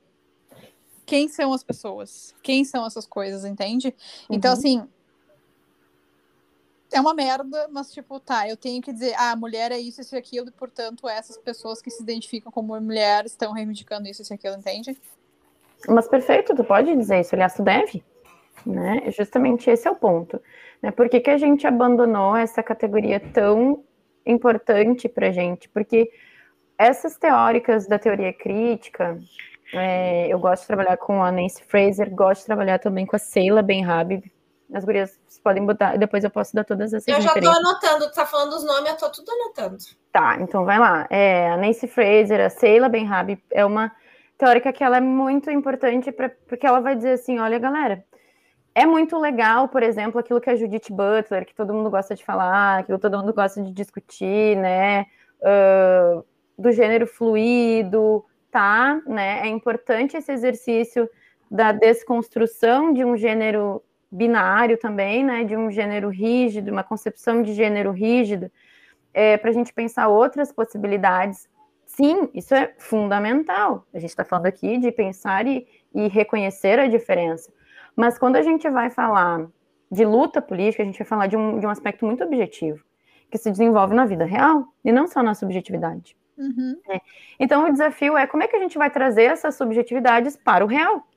Speaker 1: quem são as pessoas, quem são essas coisas, entende? Então,
Speaker 4: Uhum.
Speaker 1: assim, é uma merda, mas tipo, tá, eu tenho que dizer, ah, mulher é isso, isso e aquilo, e portanto, essas pessoas que se identificam como mulher estão reivindicando isso, isso e aquilo, entende?
Speaker 4: Mas perfeito, tu pode dizer isso, aliás, tu deve. Né? Justamente esse é o ponto. Né? Por que, que a gente abandonou essa categoria tão importante para gente? Porque essas teóricas da teoria crítica, é, eu gosto de trabalhar com a Nancy Fraser, gosto de trabalhar também com a Seila Ben-Habib. As gurias vocês podem botar, depois eu posso dar todas essas
Speaker 3: Eu já
Speaker 4: referências.
Speaker 3: anotando, tu tá falando os nomes, eu tô tudo anotando.
Speaker 4: Tá, então vai lá. É, a Nancy Fraser, a Seila Ben-Habib é uma teórica que ela é muito importante pra, porque ela vai dizer assim, olha galera, é muito legal, por exemplo, aquilo que a Judith Butler, que todo mundo gosta de falar, que todo mundo gosta de discutir, né, uh, do gênero fluido, tá, né, é importante esse exercício da desconstrução de um gênero binário também, né, de um gênero rígido, uma concepção de gênero rígido, é, para a gente pensar outras possibilidades. Sim, isso é fundamental. A gente está falando aqui de pensar e, e reconhecer a diferença. Mas quando a gente vai falar de luta política, a gente vai falar de um, de um aspecto muito objetivo, que se desenvolve na vida real e não só na subjetividade.
Speaker 1: Uhum.
Speaker 4: Então, o desafio é como é que a gente vai trazer essas subjetividades para o real,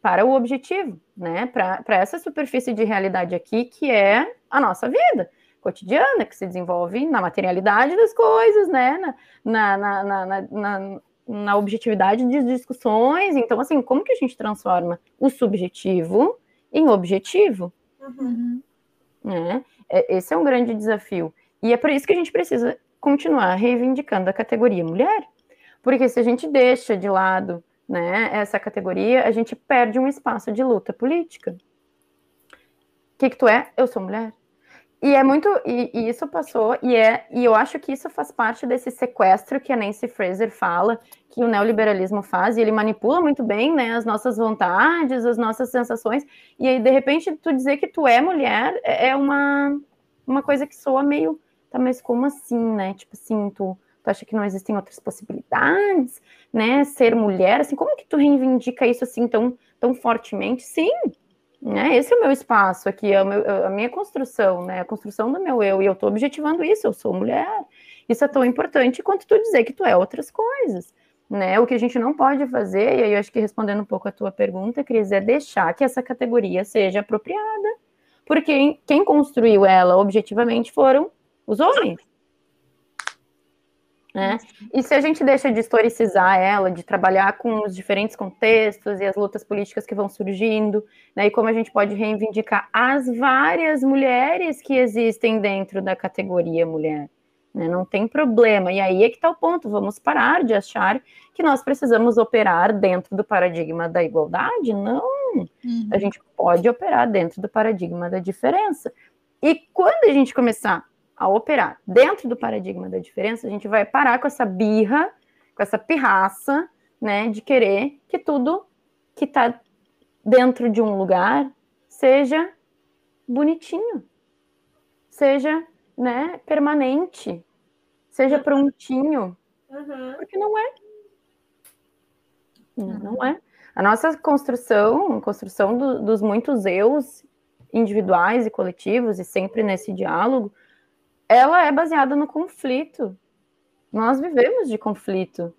Speaker 4: para o objetivo, né? Para essa superfície de realidade aqui, que é a nossa vida cotidiana, que se desenvolve na materialidade das coisas, né? Na, na, na, na, na objetividade de discussões. Então, assim, como que a gente transforma o subjetivo em objetivo?
Speaker 1: Uhum.
Speaker 4: Né? Esse é um grande desafio. E é por isso que a gente precisa continuar reivindicando a categoria mulher. Porque se a gente deixa de lado né, essa categoria, a gente perde um espaço de luta política. O que, que tu é? Eu sou mulher. E é muito. E, e, isso passou, e, é, e eu acho que isso faz parte desse sequestro que a Nancy Fraser fala, que o neoliberalismo faz, e ele manipula muito bem né, as nossas vontades, as nossas sensações, e aí, de repente, tu dizer que tu é mulher é uma, uma coisa que soa meio. Tá, mas como assim, né? Tipo assim, tu, tu acha que não existem outras possibilidades, né? Ser mulher, assim, como que tu reivindica isso assim tão, tão fortemente? Sim, né? Esse é o meu espaço aqui, é meu, a minha construção, né? A construção do meu eu, e eu estou objetivando isso, eu sou mulher. Isso é tão importante quanto tu dizer que tu é outras coisas, né? O que a gente não pode fazer, e aí eu acho que respondendo um pouco a tua pergunta, Cris, é deixar que essa categoria seja apropriada. Porque quem construiu ela objetivamente foram os homens. Né? E se a gente deixa de historicizar ela, de trabalhar com os diferentes contextos e as lutas políticas que vão surgindo, né, e como a gente pode reivindicar as várias mulheres que existem dentro da categoria mulher, né, não tem problema. E aí é que está o ponto, vamos parar de achar que nós precisamos operar dentro do paradigma da igualdade, não.
Speaker 1: Uhum.
Speaker 4: A gente pode operar dentro do paradigma da diferença. E quando a gente começar a operar dentro do paradigma da diferença, a gente vai parar com essa birra, com essa pirraça, né, de querer que tudo que está dentro de um lugar seja bonitinho, seja, né, permanente, seja prontinho,
Speaker 3: Uhum.
Speaker 4: porque não é. Não é. A nossa construção, construção do, dos muitos eus individuais e coletivos, e sempre nesse diálogo, ela é baseada no conflito. Nós vivemos de conflito,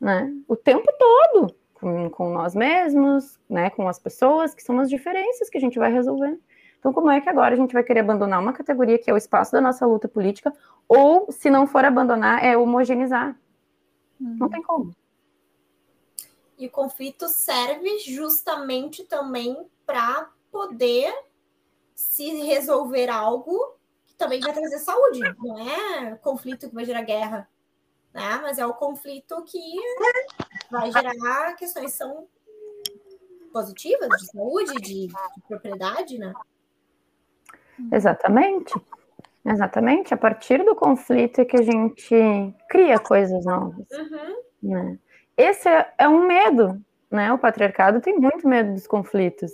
Speaker 4: né? O tempo todo, com, com nós mesmos, né? Com as pessoas, que são as diferenças que a gente vai resolver. Então, como é que agora a gente vai querer abandonar uma categoria que é o espaço da nossa luta política, ou, se não for abandonar, é homogeneizar? Uhum. Não tem como.
Speaker 3: E o conflito serve justamente também para poder se resolver algo também vai trazer saúde. Não é conflito que vai gerar guerra, né? Mas é o conflito que vai gerar questões que são positivas de saúde, de, de propriedade, né?
Speaker 4: Exatamente. Exatamente. A partir do conflito é que a gente cria coisas novas. Uhum. Né? Esse é, é um medo, né? O patriarcado tem muito medo dos conflitos.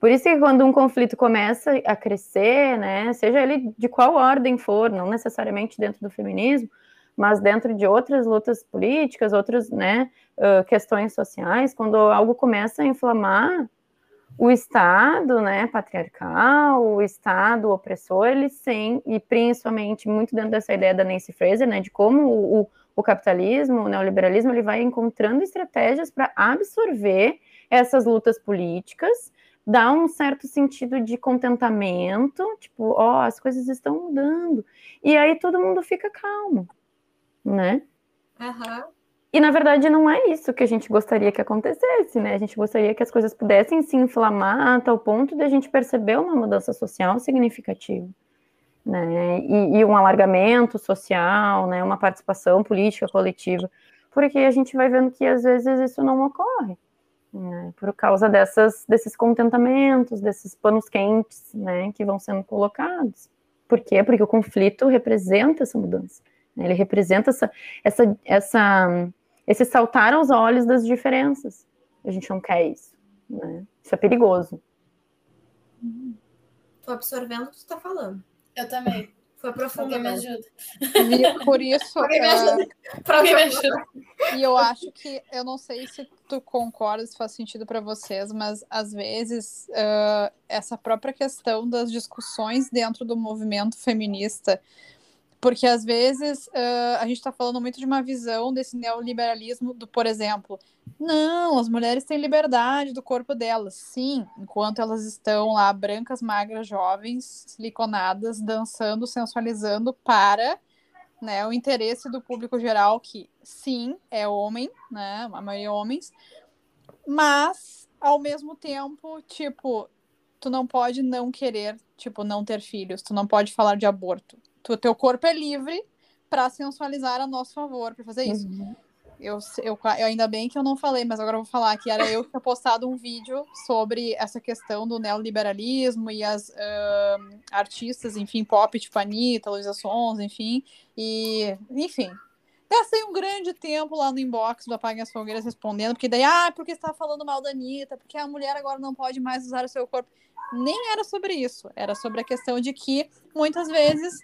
Speaker 4: Por isso que quando um conflito começa a crescer, né, seja ele de qual ordem for, não necessariamente dentro do feminismo, mas dentro de outras lutas políticas, outras né, uh, questões sociais, quando algo começa a inflamar, o Estado né, patriarcal, o Estado opressor, ele sim, e principalmente muito dentro dessa ideia da Nancy Fraser, né, de como o, o capitalismo, o neoliberalismo, ele vai encontrando estratégias para absorver essas lutas políticas, dar um certo sentido de contentamento, tipo, ó, oh, as coisas estão mudando, e aí todo mundo fica calmo, né?
Speaker 3: Uhum.
Speaker 4: E na verdade não é isso que a gente gostaria que acontecesse, né? A gente gostaria que as coisas pudessem se inflamar a tal ponto de a gente perceber uma mudança social significativa, né? E, e um alargamento social, né? Uma participação política coletiva, porque a gente vai vendo que às vezes isso não ocorre. Né, por causa dessas, desses contentamentos, desses panos quentes né, que vão sendo colocados. Por quê? Porque o conflito representa essa mudança. Né? Ele representa essa, essa, essa, esse saltar aos olhos das diferenças. A gente não quer isso. Né? Isso é perigoso.
Speaker 3: Estou absorvendo o que tu está falando.
Speaker 2: Eu também.
Speaker 3: Foi profundo
Speaker 2: me ajuda.
Speaker 1: E por isso.
Speaker 3: Alguém me ajuda.
Speaker 2: Uh, me ajuda.
Speaker 1: E eu acho que, eu não sei se tu concorda, se faz sentido para vocês, mas às vezes uh, essa própria questão das discussões dentro do movimento feminista porque às vezes uh, a gente está falando muito de uma visão desse neoliberalismo do, por exemplo, não, as mulheres têm liberdade do corpo delas. Sim, enquanto elas estão lá, brancas, magras, jovens, siliconadas, dançando, sensualizando para né, o interesse do público geral, que sim, é homem, né? A maioria é homens, mas ao mesmo tempo, tipo, tu não pode não querer, tipo, não ter filhos, tu não pode falar de aborto o teu corpo é livre para sensualizar a nosso favor, para fazer isso. Uhum. Eu, eu, eu, ainda bem que eu não falei, mas agora eu vou falar que era eu que tinha postado um vídeo sobre essa questão do neoliberalismo e as uh, artistas, enfim, pop, tipo Anitta, Luísa Sons, enfim, e, enfim. Gastei um grande tempo lá no inbox do Apague as Fogueiras respondendo, porque daí, ah, porque você tá falando mal da Anitta, porque a mulher agora não pode mais usar o seu corpo. Nem era sobre isso, era sobre a questão de que, muitas vezes,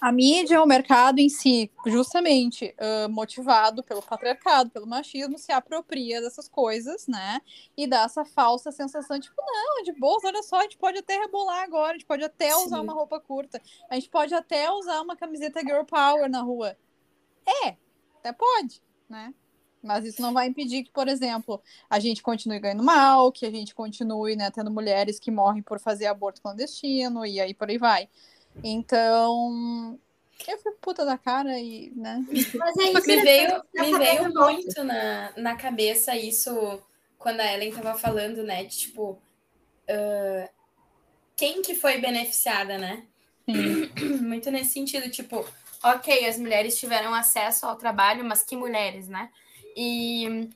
Speaker 1: a mídia, o mercado em si, justamente uh, motivado pelo patriarcado, pelo machismo, se apropria dessas coisas, né? E dá essa falsa sensação, tipo, não, de boa, olha só, a gente pode até rebolar agora, a gente pode até Sim. usar uma roupa curta, a gente pode até usar uma camiseta girl power na rua. É, até pode, né? Mas isso não vai impedir que, por exemplo, a gente continue ganhando mal, que a gente continue né, tendo mulheres que morrem por fazer aborto clandestino, e aí por aí vai. Então, eu fui puta da cara e, né?
Speaker 2: Mas é isso, me veio, me veio muito na, na cabeça isso quando a Ellen tava falando, né? De tipo, uh, quem que foi beneficiada, né? Sim. Muito nesse sentido, tipo, ok, as mulheres tiveram acesso ao trabalho, mas que mulheres, né? E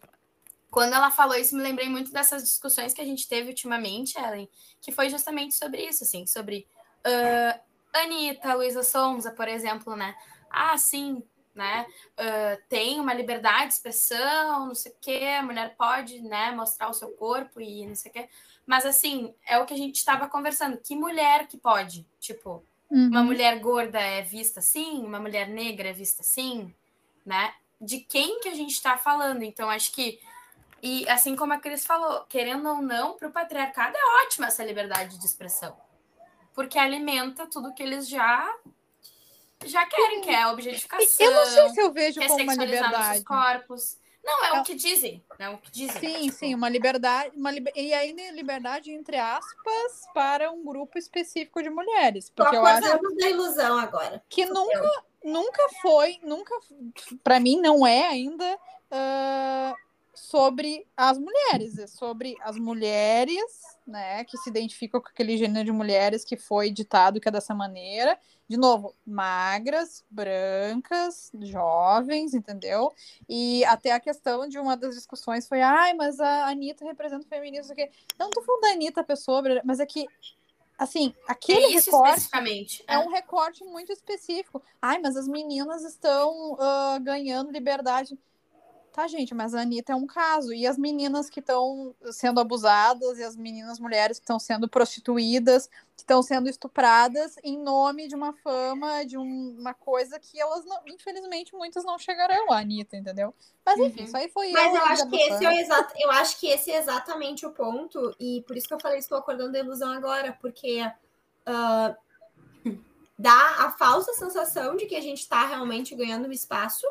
Speaker 2: quando ela falou isso, me lembrei muito dessas discussões que a gente teve ultimamente, Ellen, que foi justamente sobre isso, assim, sobre uh, Anitta, Luísa Sonza, por exemplo, né? Ah, sim, né? Uh, tem uma liberdade de expressão, não sei o quê, a mulher pode, né, mostrar o seu corpo e não sei o quê. Mas, assim, é o que a gente estava conversando. Que mulher que pode? Tipo, uhum. uma mulher gorda é vista assim? Uma mulher negra é vista assim? Né? De quem que a gente está falando? Então, acho que e assim como a Cris falou, querendo ou não, para o patriarcado é ótima essa liberdade de expressão porque alimenta tudo que eles já já querem, que é a objetificação.
Speaker 1: Eu não sei se eu vejo como uma liberdade.
Speaker 2: corpos. Não, é, é o que dizem. É o que dizem.
Speaker 1: Sim, tipo... sim, uma liberdade. Uma liber... E ainda liberdade, entre aspas, para um grupo específico de mulheres. Porque
Speaker 3: Tô
Speaker 1: eu acho
Speaker 3: da ilusão agora.
Speaker 1: Que nunca, nunca foi, nunca, para mim, não é ainda. Uh sobre as mulheres, é sobre as mulheres, né, que se identificam com aquele gênero de mulheres que foi ditado que é dessa maneira. De novo, magras, brancas, jovens, entendeu? E até a questão de uma das discussões foi, ai, mas a Anitta representa o feminismo. Eu não tô falando da Anitta, pessoa, mas é que assim, aquele é recorte é. é. um recorte muito específico. Ai, mas as meninas estão uh, ganhando liberdade. Tá, gente, mas a Anitta é um caso. E as meninas que estão sendo abusadas, e as meninas mulheres que estão sendo prostituídas, que estão sendo estupradas em nome de uma fama, de um, uma coisa que elas, não, infelizmente, muitas não chegarão, a Anitta, entendeu? Mas enfim, uhum. isso aí foi.
Speaker 3: Mas eu, acho que esse é exato, eu acho que esse é exatamente o ponto, e por isso que eu falei, estou acordando a ilusão agora, porque. Uh, dá a falsa sensação de que a gente está realmente ganhando espaço.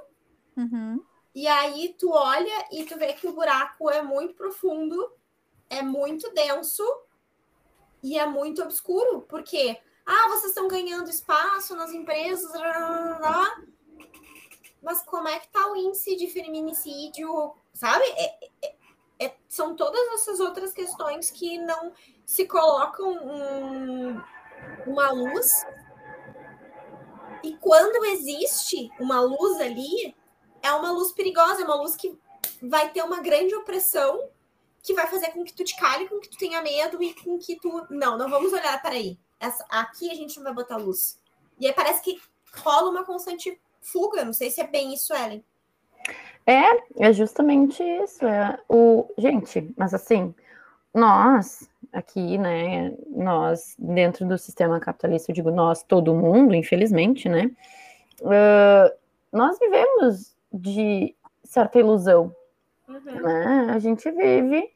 Speaker 1: Uhum.
Speaker 3: E aí tu olha e tu vê que o buraco é muito profundo, é muito denso e é muito obscuro, porque ah, vocês estão ganhando espaço nas empresas, mas como é que tá o índice de feminicídio, sabe? É, é, é, são todas essas outras questões que não se colocam um, uma luz. E quando existe uma luz ali, é uma luz perigosa, é uma luz que vai ter uma grande opressão que vai fazer com que tu te cale, com que tu tenha medo e com que tu. Não, não vamos olhar para aí. Essa, aqui a gente não vai botar luz. E aí parece que rola uma constante fuga. Não sei se é bem isso, Ellen.
Speaker 4: É, é justamente isso. É o gente, mas assim, nós aqui, né, nós dentro do sistema capitalista, eu digo nós, todo mundo, infelizmente, né, uh, nós vivemos de certa ilusão. Uhum. Né? A gente vive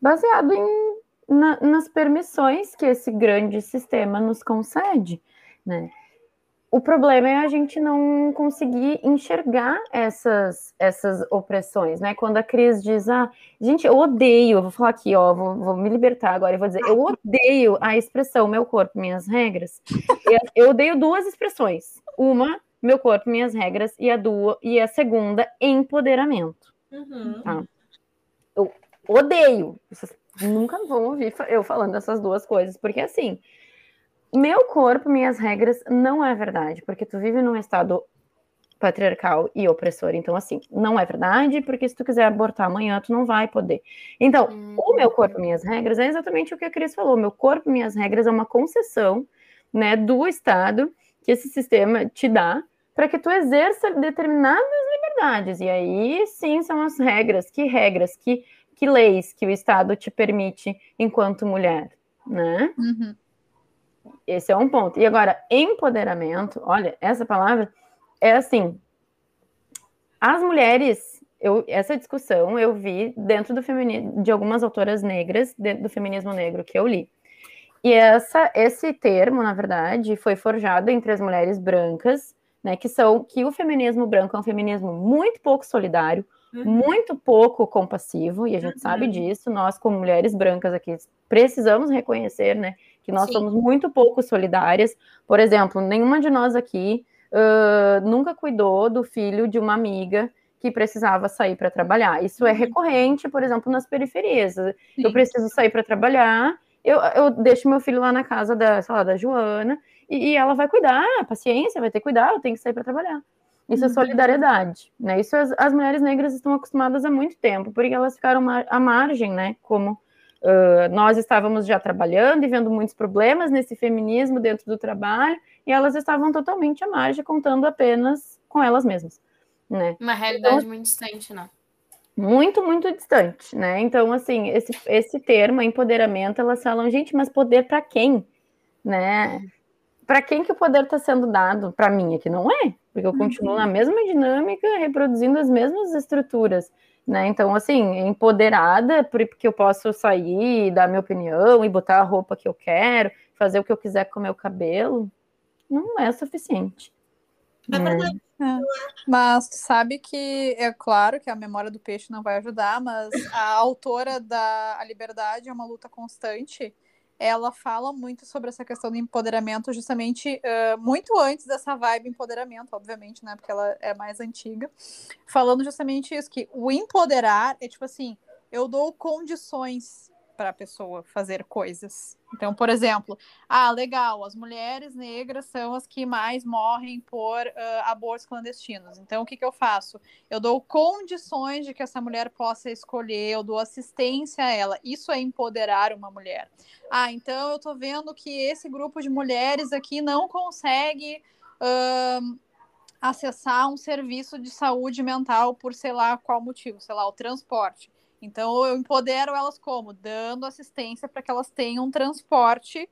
Speaker 4: baseado em, na, nas permissões que esse grande sistema nos concede. Né? O problema é a gente não conseguir enxergar essas, essas opressões, né? Quando a Cris diz, ah, gente, eu odeio, vou falar aqui, ó, vou, vou me libertar agora, eu vou dizer, eu odeio a expressão meu corpo, minhas regras. eu, eu odeio duas expressões. Uma meu corpo, minhas regras, e a, do, e a segunda, empoderamento.
Speaker 3: Uhum.
Speaker 4: Tá? Eu odeio. Vocês nunca vão ouvir eu falando essas duas coisas, porque assim, meu corpo, minhas regras, não é verdade, porque tu vive num estado patriarcal e opressor. Então, assim, não é verdade, porque se tu quiser abortar amanhã, tu não vai poder. Então, uhum. o meu corpo, minhas regras, é exatamente o que a Cris falou. Meu corpo, minhas regras é uma concessão, né, do Estado que esse sistema te dá para que tu exerça determinadas liberdades. E aí sim são as regras, que regras, que, que leis que o Estado te permite enquanto mulher, né?
Speaker 1: Uhum.
Speaker 4: Esse é um ponto. E agora, empoderamento, olha, essa palavra é assim. As mulheres, eu, essa discussão eu vi dentro do feminismo, de algumas autoras negras, dentro do feminismo negro que eu li. E essa, esse termo, na verdade, foi forjado entre as mulheres brancas, né, que são que o feminismo branco é um feminismo muito pouco solidário, uhum. muito pouco compassivo, e a gente uhum. sabe disso. Nós, como mulheres brancas aqui, precisamos reconhecer, né, que nós Sim. somos muito pouco solidárias. Por exemplo, nenhuma de nós aqui uh, nunca cuidou do filho de uma amiga que precisava sair para trabalhar. Isso é uhum. recorrente, por exemplo, nas periferias. Sim. Eu preciso sair para trabalhar eu, eu deixo meu filho lá na casa da, sei lá, da Joana, e, e ela vai cuidar, paciência, vai ter que cuidar, eu tenho que sair para trabalhar. Isso é uhum. é solidariedade, né? Isso as, as, mulheres negras estão acostumadas há muito tempo, porque elas ficaram à margem, né? Como uh, nós estávamos já trabalhando e vendo muitos problemas nesse feminismo dentro do trabalho, e elas estavam totalmente à margem, contando apenas com elas mesmas, né?
Speaker 2: Uma realidade então, muito distante, né?
Speaker 4: Muito, muito distante, né? Então, assim, esse, esse termo, empoderamento, elas falam, gente, mas poder para quem? Né? Para quem que o poder está sendo dado? Para mim é que não é, porque eu continuo uhum. na mesma dinâmica, reproduzindo as mesmas estruturas, né? Então, assim, empoderada, porque eu posso sair, dar minha opinião e botar a roupa que eu quero, fazer o que eu quiser com o meu cabelo, não é suficiente.
Speaker 3: É verdade.
Speaker 1: É. Mas tu sabe que é claro que a memória do peixe não vai ajudar, mas a autora da A Liberdade é uma luta constante. Ela fala muito sobre essa questão do empoderamento, justamente uh, muito antes dessa vibe empoderamento, obviamente, né? Porque ela é mais antiga. Falando justamente isso, que o empoderar é tipo assim, eu dou condições para a pessoa fazer coisas. Então, por exemplo, ah, legal, as mulheres negras são as que mais morrem por uh, abortos clandestinos. Então, o que, que eu faço? Eu dou condições de que essa mulher possa escolher, eu dou assistência a ela. Isso é empoderar uma mulher. Ah, então eu estou vendo que esse grupo de mulheres aqui não consegue. Uh, acessar um serviço de saúde mental por sei lá qual motivo, sei lá, o transporte. Então eu empodero elas como? Dando assistência para que elas tenham transporte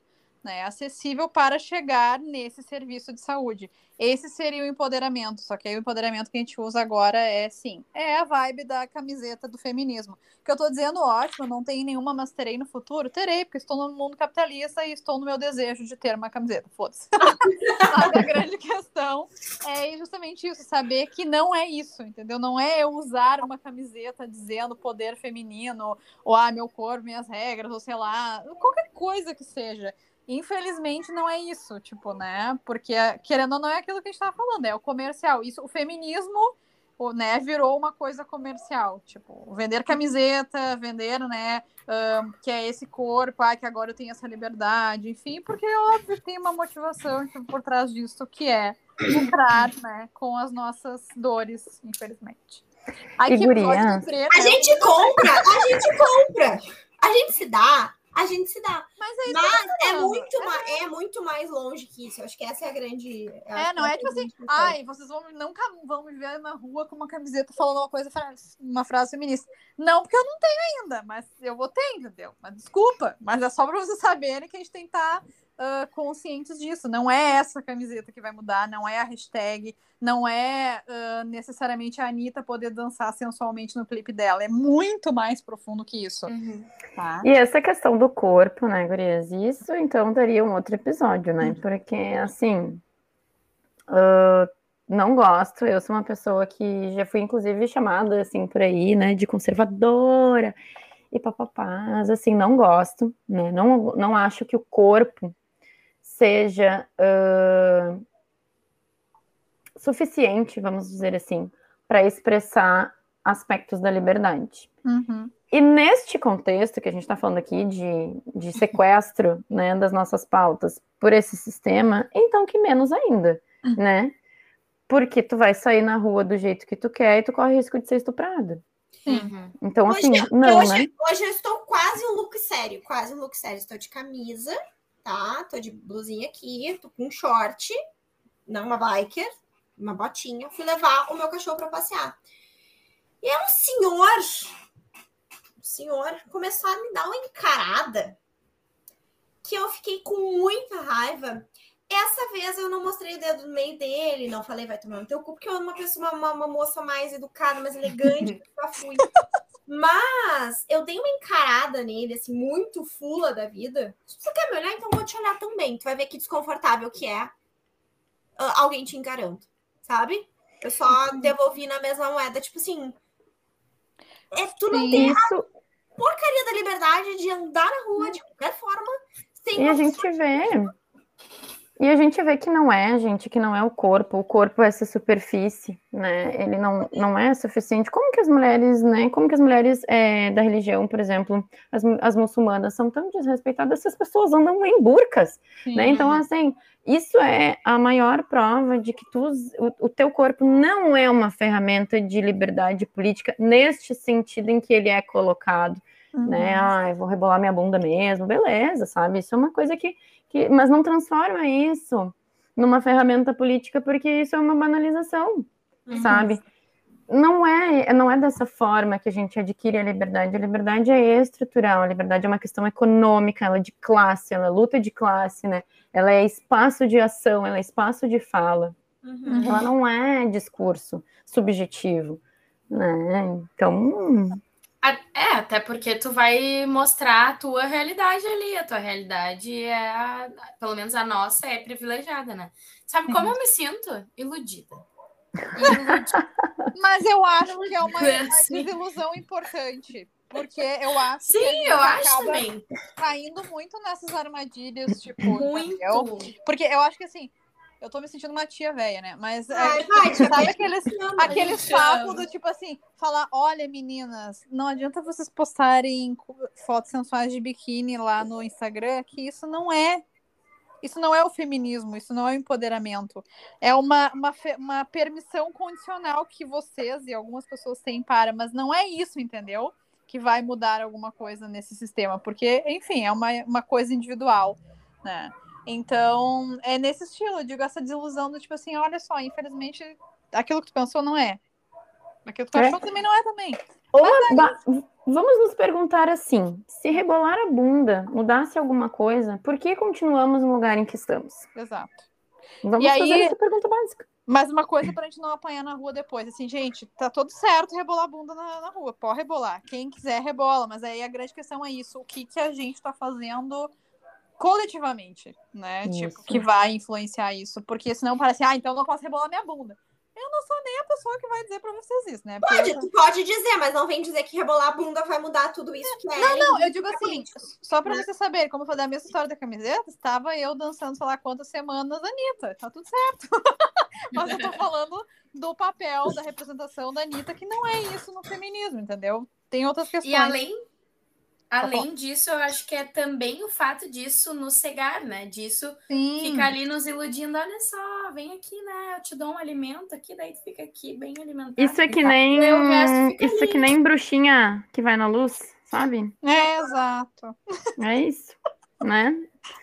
Speaker 1: né, acessível para chegar nesse serviço de saúde. Esse seria o empoderamento, só que aí o empoderamento que a gente usa agora é sim, é a vibe da camiseta do feminismo. Que eu tô dizendo, ótimo, não tem nenhuma, mas terei no futuro? Terei, porque estou no mundo capitalista e estou no meu desejo de ter uma camiseta, foda-se. a grande questão é justamente isso, saber que não é isso, entendeu? Não é eu usar uma camiseta dizendo poder feminino, ou ah, meu corpo, minhas regras, ou sei lá, qualquer coisa que seja Infelizmente não é isso, tipo, né? Porque querendo ou não é aquilo que a gente tava falando, é o comercial. Isso, o feminismo, o, né, virou uma coisa comercial, tipo, vender camiseta, vender, né, um, que é esse corpo, ah, que agora eu tenho essa liberdade, enfim, porque óbvio tem uma motivação tipo, por trás disso que é lucrar, né, com as nossas dores, infelizmente.
Speaker 4: Ai, que
Speaker 3: a gente compra, a gente compra, a gente se dá a gente se dá. Mas, é, Mas é, muito é. Mais, é muito mais longe que isso. Eu acho que essa é a grande.
Speaker 1: É, não é tipo assim, ai, vocês vão, nunca vão me ver na rua com uma camiseta falando uma coisa, uma frase feminista. Não, porque eu não tenho ainda, mas eu vou ter, entendeu? Mas desculpa, mas é só para vocês saberem que a gente tem que estar tá uh, conscientes disso. Não é essa camiseta que vai mudar, não é a hashtag, não é uh, necessariamente a Anitta poder dançar sensualmente no clipe dela. É muito mais profundo que isso. Uhum.
Speaker 4: Tá? E essa questão do corpo, né, Gurias? Isso então daria um outro episódio, né? Uhum. Porque, assim. Uh, não gosto, eu sou uma pessoa que já fui, inclusive, chamada, assim, por aí, né, de conservadora e papapás, assim, não gosto, né, não, não acho que o corpo seja uh, suficiente, vamos dizer assim, para expressar aspectos da liberdade.
Speaker 1: Uhum.
Speaker 4: E neste contexto que a gente está falando aqui de, de sequestro né, das nossas pautas por esse sistema, então que menos ainda, uhum. né? Porque tu vai sair na rua do jeito que tu quer e tu corre risco de ser estuprado.
Speaker 3: Uhum.
Speaker 4: Então, hoje, assim, não,
Speaker 3: hoje,
Speaker 4: né?
Speaker 3: Hoje eu estou quase um look sério, quase um look sério. Estou de camisa, tá? Tô de blusinha aqui, tô com um short, não uma biker, uma botinha. Fui levar o meu cachorro para passear. E é um senhor, o senhor começou a me dar uma encarada que eu fiquei com muita raiva. Essa vez eu não mostrei o dedo no meio dele, não falei vai tomar no teu cu, porque eu amo uma pessoa, uma, uma moça mais educada, mais elegante, já fui. Mas eu dei uma encarada nele, assim, muito fula da vida. Se você quer me olhar, então eu vou te olhar também. Tu vai ver que desconfortável que é uh, alguém te encarando, sabe? Eu só uhum. devolvi na mesma moeda, tipo assim. É, tu não tem
Speaker 4: Isso...
Speaker 3: porcaria da liberdade de andar na rua de qualquer forma.
Speaker 4: Sem e a gente vê. E a gente vê que não é, gente, que não é o corpo. O corpo é essa superfície, né? Ele não, não é suficiente. Como que as mulheres, né? Como que as mulheres é, da religião, por exemplo, as, as muçulmanas são tão desrespeitadas se as pessoas andam em burcas, né? Então, assim, isso é a maior prova de que tu, o, o teu corpo não é uma ferramenta de liberdade política neste sentido em que ele é colocado, né? uhum. né? Ah, eu vou rebolar minha bunda mesmo, beleza, sabe? Isso é uma coisa que que, mas não transforma isso numa ferramenta política, porque isso é uma banalização, uhum. sabe? Não é, não é dessa forma que a gente adquire a liberdade. A liberdade é estrutural, a liberdade é uma questão econômica, ela é de classe, ela é luta de classe, né? Ela é espaço de ação, ela é espaço de fala. Uhum. Ela não é discurso subjetivo, né? Então,
Speaker 2: É, até porque tu vai mostrar a tua realidade ali. A tua realidade é, a, pelo menos a nossa, é privilegiada, né? Sabe como eu me sinto? Iludida.
Speaker 1: Iludida. Mas eu acho que é uma, uma desilusão importante. Porque eu acho
Speaker 2: Sim,
Speaker 1: que
Speaker 2: eu acho também.
Speaker 1: caindo muito nessas armadilhas, tipo,
Speaker 2: Muito.
Speaker 1: entendeu? Porque eu acho que assim, eu tô me sentindo uma tia velha, né? Mas é,
Speaker 3: Vai, vai, tia
Speaker 1: sabe aqueles, aqueles
Speaker 2: ama.
Speaker 1: do tipo assim, falar, olha, meninas, não adianta vocês postarem fotos sensuais de biquíni lá no Instagram, que isso não é. Isso não é o feminismo, isso não é o empoderamento. É uma, uma, uma permissão condicional que vocês e algumas pessoas têm para, mas não é isso, entendeu? Que vai mudar alguma coisa nesse sistema, porque, enfim, é uma, uma coisa individual, né? Então, é nesse estilo, eu digo essa desilusão do tipo assim, olha só, infelizmente, aquilo que tu pensou não é. Aquilo que tu
Speaker 4: É.
Speaker 1: achou também não é também.
Speaker 4: Ou a ba- Vamos nos perguntar assim: se rebolar a bunda mudasse alguma coisa, por que continuamos no lugar em que estamos?
Speaker 1: Exato.
Speaker 4: Vamos
Speaker 1: E aí-
Speaker 4: fazer essa pergunta básica.
Speaker 1: Mas uma coisa pra gente não apanhar na rua depois. Assim, gente, tá tudo certo rebolar a bunda na, na rua. Pode rebolar. Quem quiser, rebola. Mas aí a grande questão é isso. O que, que a gente tá fazendo coletivamente, né? Tipo,
Speaker 4: Isso.
Speaker 1: que vai influenciar isso. Porque senão parece, ah, então eu não posso rebolar minha bunda. Eu não sou nem a pessoa que vai dizer pra vocês isso, né? Porque
Speaker 3: Pode,
Speaker 1: eu-
Speaker 3: tu pode dizer, mas não vem dizer que rebolar a bunda vai mudar tudo isso que é.
Speaker 1: Não, não, eu digo assim, só pra
Speaker 3: né?
Speaker 1: você saber, como eu falei da mesma história da camiseta, estava eu dançando sei lá quantas semanas, Anitta, tá tudo certo. Mas eu tô falando do papel, da representação da Anitta, que não é isso no feminismo, entendeu? Tem outras questões.
Speaker 2: E além, além disso, eu acho que é também o fato disso nos cegar, né? Disso
Speaker 1: Sim.
Speaker 2: ficar ali nos iludindo. Olha só, vem aqui, né? Eu te dou um alimento aqui, daí tu fica aqui bem alimentado.
Speaker 4: Isso é que
Speaker 1: Exato.
Speaker 4: nem.
Speaker 2: Fica
Speaker 4: Isso é que nem bruxinha que vai na luz, sabe?
Speaker 1: É, exato.
Speaker 4: É isso. Né?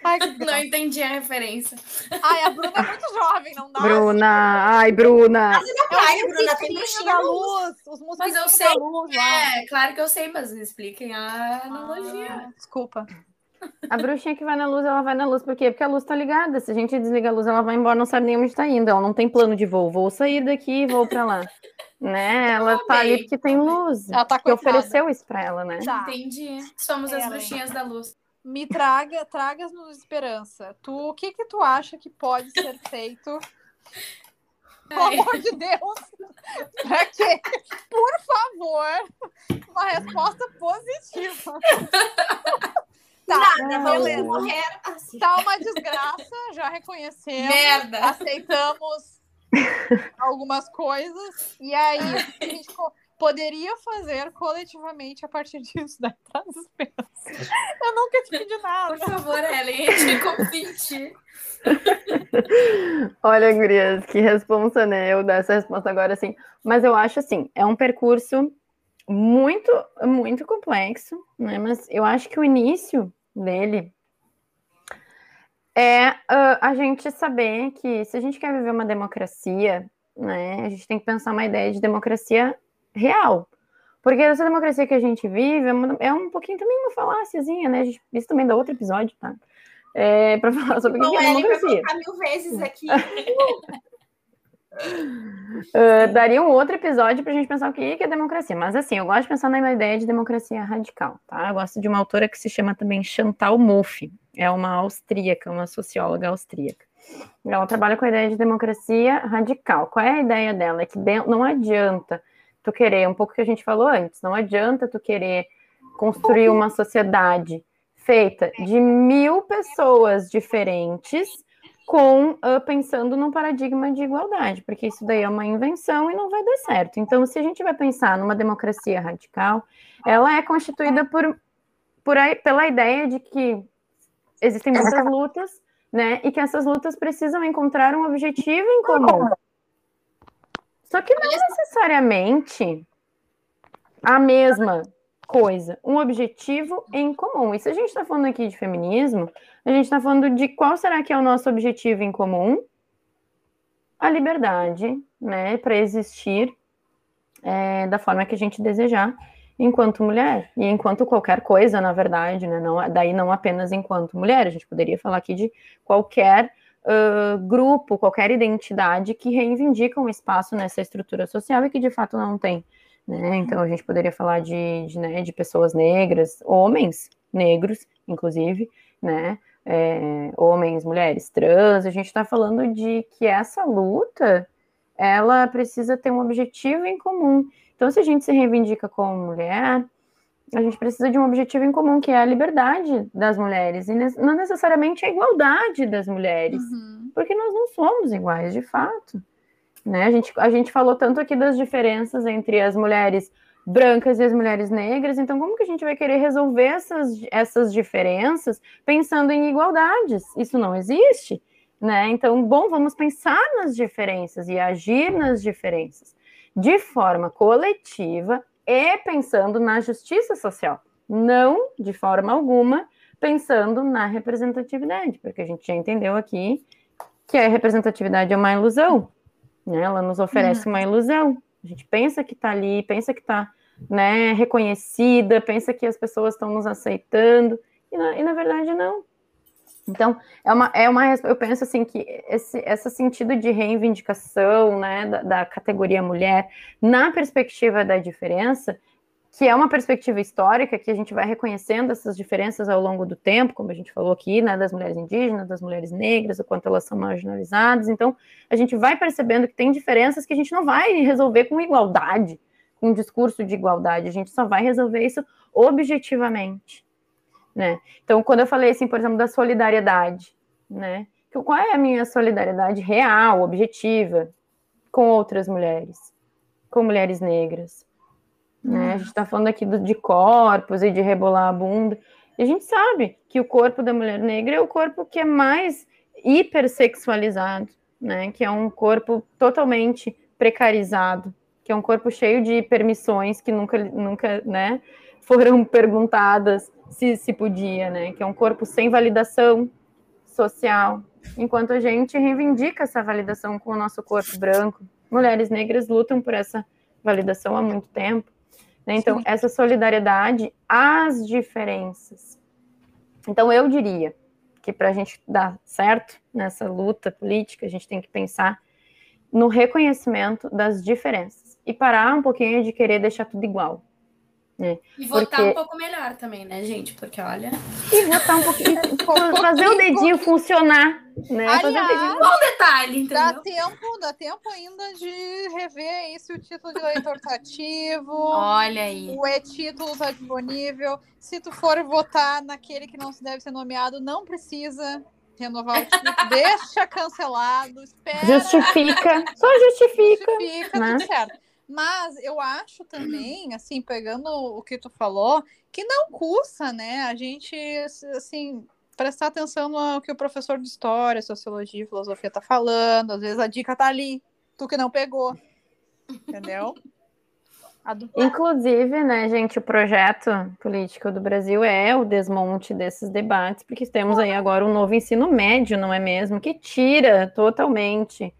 Speaker 1: Ai, que
Speaker 2: Não entendi a referência.
Speaker 1: Ai, a Bruna é muito jovem, não dá.
Speaker 4: Bruna, ai, Bruna.
Speaker 3: Na praia, Bruna, tem bruxinha
Speaker 1: da
Speaker 3: luz.
Speaker 1: luz, os
Speaker 2: Mas
Speaker 1: musiquinhos
Speaker 2: eu
Speaker 1: da
Speaker 2: sei
Speaker 1: luz lá.
Speaker 2: É, claro que eu sei, mas me expliquem a analogia.
Speaker 1: Ah, desculpa.
Speaker 4: A bruxinha que vai na luz, ela vai na luz. Por quê? Porque a luz tá ligada. Se a gente desliga a luz, ela vai embora, não sabe nem onde tá indo. Ela não tem plano de voo. Vou sair daqui e vou pra lá. Né? Ela tá ali porque tem luz.
Speaker 1: Ela tá
Speaker 4: Que ofereceu isso pra ela, né?
Speaker 1: Tá.
Speaker 2: Entendi. Somos as
Speaker 1: Ela,
Speaker 2: bruxinhas da luz.
Speaker 1: Me traga, tragas-nos esperança. Tu, o que que tu acha que pode ser feito? Pelo amor de Deus! Pra quê? Por favor, uma resposta positiva. Tá,
Speaker 3: Nada,
Speaker 1: beleza.
Speaker 3: morrer assim.
Speaker 1: Tá uma desgraça, já reconhecemos.
Speaker 2: Merda!
Speaker 1: Aceitamos algumas coisas. E aí, o que a gente poderia fazer coletivamente a partir disso? Daí traz esperança. Eu nunca te pedi nada.
Speaker 2: Por favor, Ellen, a gente confia em ti.
Speaker 4: Olha, gurias, que responsa, né? Eu dar essa resposta agora, assim. Mas eu acho, assim, é um percurso muito, muito complexo, né? Mas eu acho que o início dele é ah, a gente saber que se a gente quer viver uma democracia, né? A gente tem que pensar uma ideia de democracia real. Porque essa democracia que a gente vive é, é um pouquinho também uma faláciazinha, né? Gente, isso também dá outro episódio, tá? É, para falar sobre o que é
Speaker 3: vai
Speaker 4: democracia.
Speaker 3: mil vezes aqui.
Speaker 4: Uh, daria um outro episódio para a gente pensar o que é democracia. Mas assim, eu gosto de pensar na ideia de democracia radical, tá? Eu gosto de uma autora que se chama também Chantal Mouffe. É uma austríaca, uma socióloga austríaca. Ela trabalha com a ideia de democracia radical. Qual é a ideia dela? É que não adianta tu querer, um pouco que a gente falou antes, não adianta tu querer construir uma sociedade feita de mil pessoas diferentes com ah, pensando num paradigma de igualdade, porque isso daí é uma invenção e não vai dar certo. Então, se a gente vai pensar numa democracia radical, ela é constituída por, por aí, pela ideia de que existem muitas lutas, né, e que essas lutas precisam encontrar um objetivo em comum. Só que não necessariamente a mesma coisa, um objetivo em comum. E se a gente está falando aqui de feminismo, a gente está falando de qual será que é o nosso objetivo em comum? A liberdade, né, para existir é, da forma que a gente desejar enquanto mulher e enquanto qualquer coisa, na verdade, né, não, daí não apenas enquanto mulher, a gente poderia falar aqui de qualquer uh, grupo, qualquer identidade que reivindica um espaço nessa estrutura social e que de fato não tem né? Então a gente poderia falar de, de, né, de pessoas negras, homens negros, inclusive, né? É, homens, mulheres, trans, a gente está falando de que essa luta ela precisa ter um objetivo em comum. Então, se a gente se reivindica como mulher, a gente precisa de um objetivo em comum, que é a liberdade das mulheres, e não necessariamente a igualdade das mulheres, uhum. porque nós não somos iguais, de fato. Né? A, gente, a gente falou tanto aqui das diferenças entre as mulheres brancas e as mulheres negras, então como que a gente vai querer resolver essas, essas diferenças pensando em igualdades? Isso não existe. Né? Então, bom, vamos pensar nas diferenças e agir nas diferenças de forma coletiva e pensando na justiça social, não de forma alguma pensando na representatividade, porque a gente já entendeu aqui que a representatividade é uma ilusão, né? Ela nos oferece uhum. uma ilusão. A gente pensa que está ali, pensa que está né, reconhecida, pensa que as pessoas estão nos aceitando, e na, e na verdade não. Então, é uma, é uma, eu penso assim que esse, esse sentido de reivindicação né, da, da, categoria mulher, na perspectiva da diferença, que é uma perspectiva histórica, que a gente vai reconhecendo essas diferenças ao longo do tempo, como a gente falou aqui, né, das mulheres indígenas, das mulheres negras, o quanto elas são marginalizadas. Então, a gente vai percebendo que tem diferenças que a gente não vai resolver com igualdade, com discurso de igualdade, a gente só vai resolver isso objetivamente né? Então, quando eu falei assim, por exemplo, da solidariedade, né? Qual é a minha solidariedade real, objetiva, com outras mulheres, com mulheres negras? Né? A gente está falando aqui de corpos e de rebolar a bunda. E a gente sabe que o corpo da mulher negra é o corpo que é mais hipersexualizado, né? Que é um corpo totalmente precarizado, que é um corpo cheio de permissões que nunca, nunca, né, foram perguntadas se, se podia, né? Que é um corpo sem validação social, enquanto a gente reivindica essa validação com o nosso corpo branco. Mulheres negras lutam por essa validação há muito tempo. Né? Então, Sim. essa solidariedade às diferenças. Então, eu diria que para a gente dar certo nessa luta política, a gente tem que pensar no reconhecimento das diferenças e parar um pouquinho de querer deixar tudo igual.
Speaker 2: É, e votar porque... um pouco melhor também, né, gente? Porque olha.
Speaker 4: E votar um pouquinho. fazer o dedinho funcionar. Né?
Speaker 1: Aliás,
Speaker 2: fazer o dedinho. Bom detalhe, entendeu?
Speaker 1: Dá tempo, dá tempo ainda de rever esse o título de leitor tá ativo.
Speaker 2: Olha aí.
Speaker 1: O e-título tá disponível. Se tu for votar naquele que não se deve ser nomeado, não precisa renovar o título, deixa cancelado, espera.
Speaker 4: Justifica, só justifica.
Speaker 1: Justifica, né? tudo certo. Mas eu acho também, assim, pegando o que tu falou, que não custa, né? A gente, assim, prestar atenção no que o professor de história, sociologia, filosofia tá falando. Às vezes a dica tá ali, tu que não pegou. Entendeu?
Speaker 4: Inclusive, né, gente, o projeto político do Brasil é o desmonte desses debates, porque temos aí agora um novo ensino médio, não é mesmo? Que tira totalmente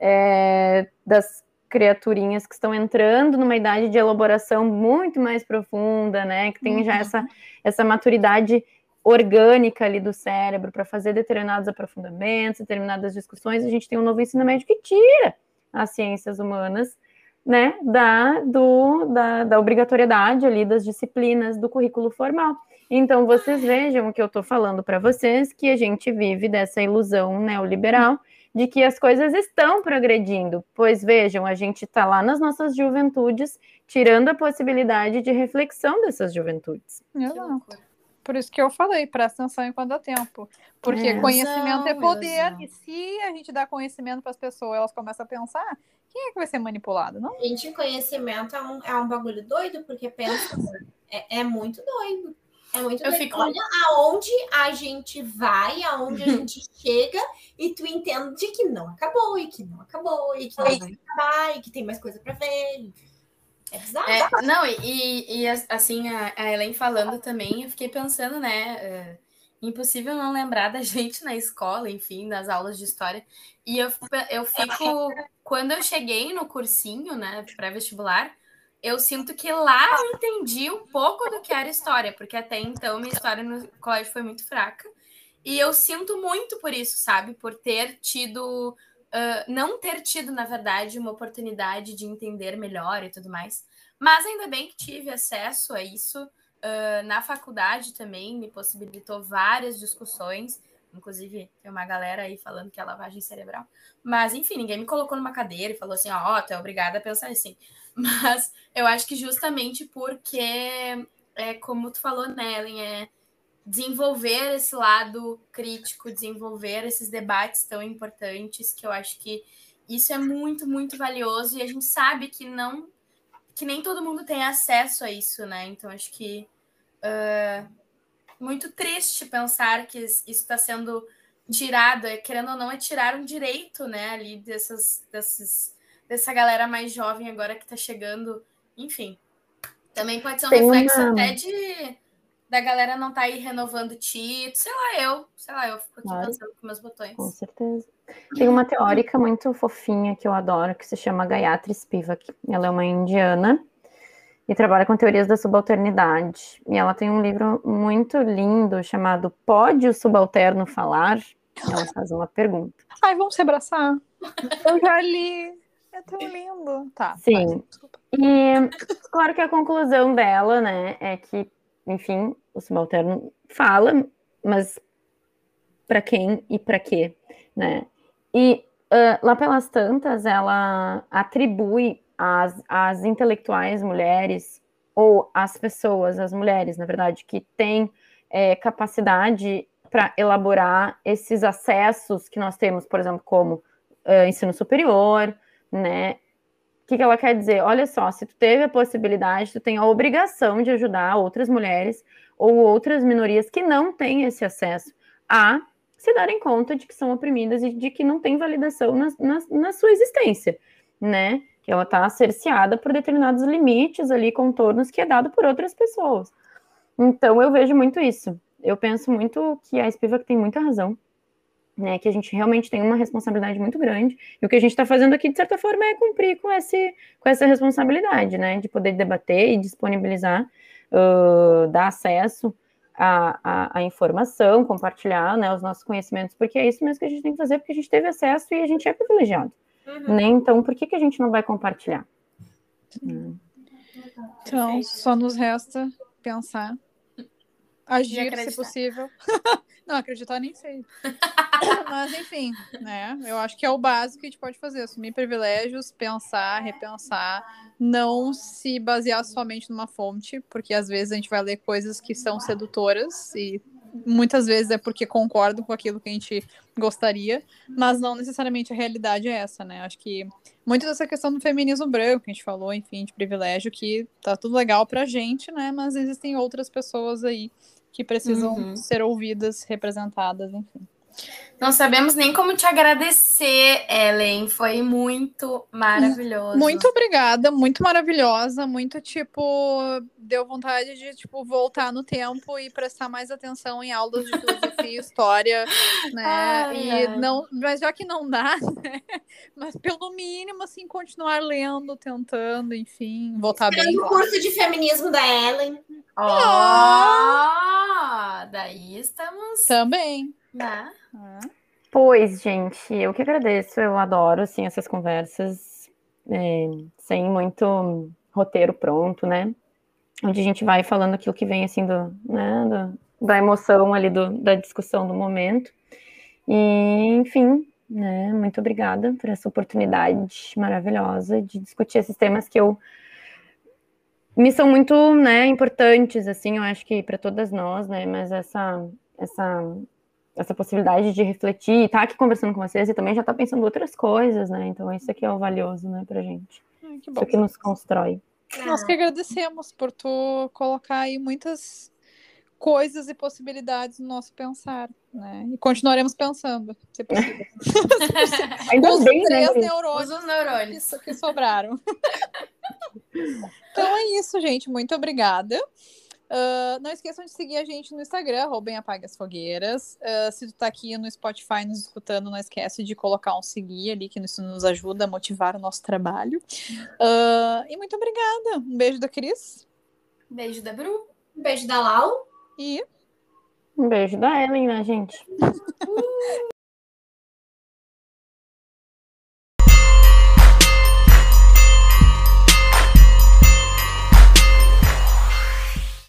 Speaker 4: é, das criaturinhas que estão entrando numa idade de elaboração muito mais profunda, né? Que tem uhum. já essa, essa maturidade orgânica ali do cérebro para fazer determinados aprofundamentos, determinadas discussões. A gente tem um novo ensino médio que tira as ciências humanas, né, da, do, da, da obrigatoriedade ali das disciplinas do currículo formal. Então, vocês vejam o que eu estou falando para vocês, que a gente vive dessa ilusão neoliberal de que as coisas estão progredindo, pois vejam, a gente está lá nas nossas juventudes, tirando a possibilidade de reflexão dessas juventudes.
Speaker 1: Exato. Por isso que eu falei, presta atenção enquanto dá tempo. Porque é. conhecimento é poder, e se a gente dá conhecimento para as pessoas, elas começam a pensar, quem é que vai ser manipulado, não?
Speaker 3: Gente, conhecimento é um, é um bagulho doido, porque pensa, é, é muito doido. É muito eu fico... Olha aonde a gente vai, aonde a gente chega, e tu entende que não acabou, e que não acabou, e que não vai acabar, e que tem mais coisa para ver. É bizarro. É,
Speaker 2: não, e, e assim, a, a Ellen falando também, eu fiquei pensando, né? É, impossível não lembrar da gente na escola, enfim, nas aulas de história. E eu, eu fico. Quando eu cheguei no cursinho, né, pré-vestibular, eu sinto que lá eu entendi um pouco do que era história, porque até então minha história no colégio foi muito fraca. E eu sinto muito por isso, sabe? Por ter tido, uh, não ter tido, na verdade, uma oportunidade de entender melhor e tudo mais. Mas ainda bem que tive acesso a isso. Uh, na faculdade também me possibilitou várias discussões. Inclusive, tem uma galera aí falando que é lavagem cerebral. Mas, enfim, ninguém me colocou numa cadeira e falou assim: ó, oh, tu é obrigada a pensar assim. Mas eu acho que justamente porque, é, como tu falou, Nellen, é desenvolver esse lado crítico, desenvolver esses debates tão importantes, que eu acho que isso é muito, muito valioso e a gente sabe que não que nem todo mundo tem acesso a isso, né? Então acho que uh, muito triste pensar que isso está sendo tirado, é, querendo ou não, é tirar um direito, né, ali dessas, desses, dessa galera mais jovem agora que está chegando, enfim. Também pode ser um Tem reflexo uma... até de da galera não tá aí renovando título, sei lá, eu, sei lá, eu fico aqui claro. pensando com meus botões.
Speaker 4: Com certeza. Tem uma teórica muito fofinha que eu adoro, que se chama Gayatri Spivak. Ela é uma indiana e trabalha com teorias da subalternidade. E ela tem um livro muito lindo chamado Pode o Subalterno Falar? Ela faz uma pergunta.
Speaker 1: Ai, vamos se abraçar. Eu já li. É tão lindo. Tá.
Speaker 4: Sim. e claro que a conclusão dela, né, é que, enfim, o subalterno fala, mas para quem e para quê, né? E uh, lá pelas tantas, ela atribui às, às intelectuais mulheres, ou às pessoas, as mulheres, na verdade, que têm é, capacidade para elaborar esses acessos que nós temos, por exemplo, como uh, ensino superior, né? O que, que ela quer dizer? Olha só, se tu teve a possibilidade, tu tem a obrigação de ajudar outras mulheres ou outras minorias que não têm esse acesso a se darem conta de que são oprimidas e de que não tem validação na, na, na sua existência, né? Que ela está cerceada por determinados limites ali, contornos que é dado por outras pessoas. Então eu vejo muito isso. Eu penso muito que a Spivak tem muita razão, né? Que a gente realmente tem uma responsabilidade muito grande. E o que a gente está fazendo aqui, de certa forma, é cumprir com, esse, com essa responsabilidade, né? De poder debater e disponibilizar, uh, dar acesso a, a, a, informação, compartilhar né, os nossos conhecimentos, porque é isso mesmo que a gente tem que fazer, porque a gente teve acesso e a gente é privilegiado. Uhum. Né? Então, por que, que a gente não vai compartilhar?
Speaker 1: Hum. Então, só nos resta pensar, agir, se possível. não, acreditar nem sei. Mas, enfim, né? Eu acho que é o básico que a gente pode fazer: assumir privilégios, pensar, repensar não se basear somente numa fonte, porque às vezes a gente vai ler coisas que são sedutoras e muitas vezes é porque concordam com aquilo que a gente gostaria, mas não necessariamente a realidade é essa, né? Acho que muito dessa questão do feminismo branco, que a gente falou, enfim, de privilégio, que tá tudo legal pra gente, né? Mas existem outras pessoas aí que precisam uhum. ser ouvidas, representadas, enfim.
Speaker 2: Não sabemos nem como te agradecer, Ellen. Foi muito maravilhoso.
Speaker 1: Muito obrigada, muito maravilhosa, muito tipo, deu vontade de tipo voltar no tempo e prestar mais atenção em aulas de filosofia e história, né? Ai, e ai. não, mas já que não dá, né? Mas pelo mínimo assim continuar lendo, tentando, enfim, voltar Esperando bem.
Speaker 3: o curso de feminismo da Ellen.
Speaker 2: Ó, oh, daí estamos
Speaker 1: também.
Speaker 2: Né?
Speaker 4: Pois, gente, eu que agradeço, eu adoro, assim, essas conversas é, sem muito roteiro pronto, né? Onde a gente vai falando aquilo que vem, assim, do, né, do, da emoção ali, do, da discussão do momento. E, enfim, né, muito obrigada por essa oportunidade maravilhosa de discutir esses temas que eu me são muito, né, importantes, assim, eu acho que para todas nós, né, mas essa, essa essa possibilidade de refletir, estar tá aqui conversando com vocês e também já estar tá pensando outras coisas, né? Então, isso aqui é o valioso, né, pra gente. Ai, que bom. Isso que nos constrói.
Speaker 1: Nós que agradecemos por tu colocar aí muitas coisas e possibilidades no nosso pensar, né? E continuaremos pensando, se possível.
Speaker 4: Ainda
Speaker 1: Os
Speaker 4: bem,
Speaker 1: três
Speaker 4: né,
Speaker 1: neurônios,
Speaker 2: Os neurônios.
Speaker 1: Que, que sobraram. então é isso, gente. Muito obrigada. Uh, não esqueçam de seguir a gente no Instagram, roubem apague as fogueiras. Uh, se tu tá aqui no Spotify nos escutando, não esquece de colocar um seguir ali, que isso nos ajuda a motivar o nosso trabalho. Uh, e muito obrigada. Um beijo da Cris.
Speaker 2: Beijo da Bru.
Speaker 3: Um beijo da Lau.
Speaker 1: E.
Speaker 4: Um beijo da Ellen, né, gente?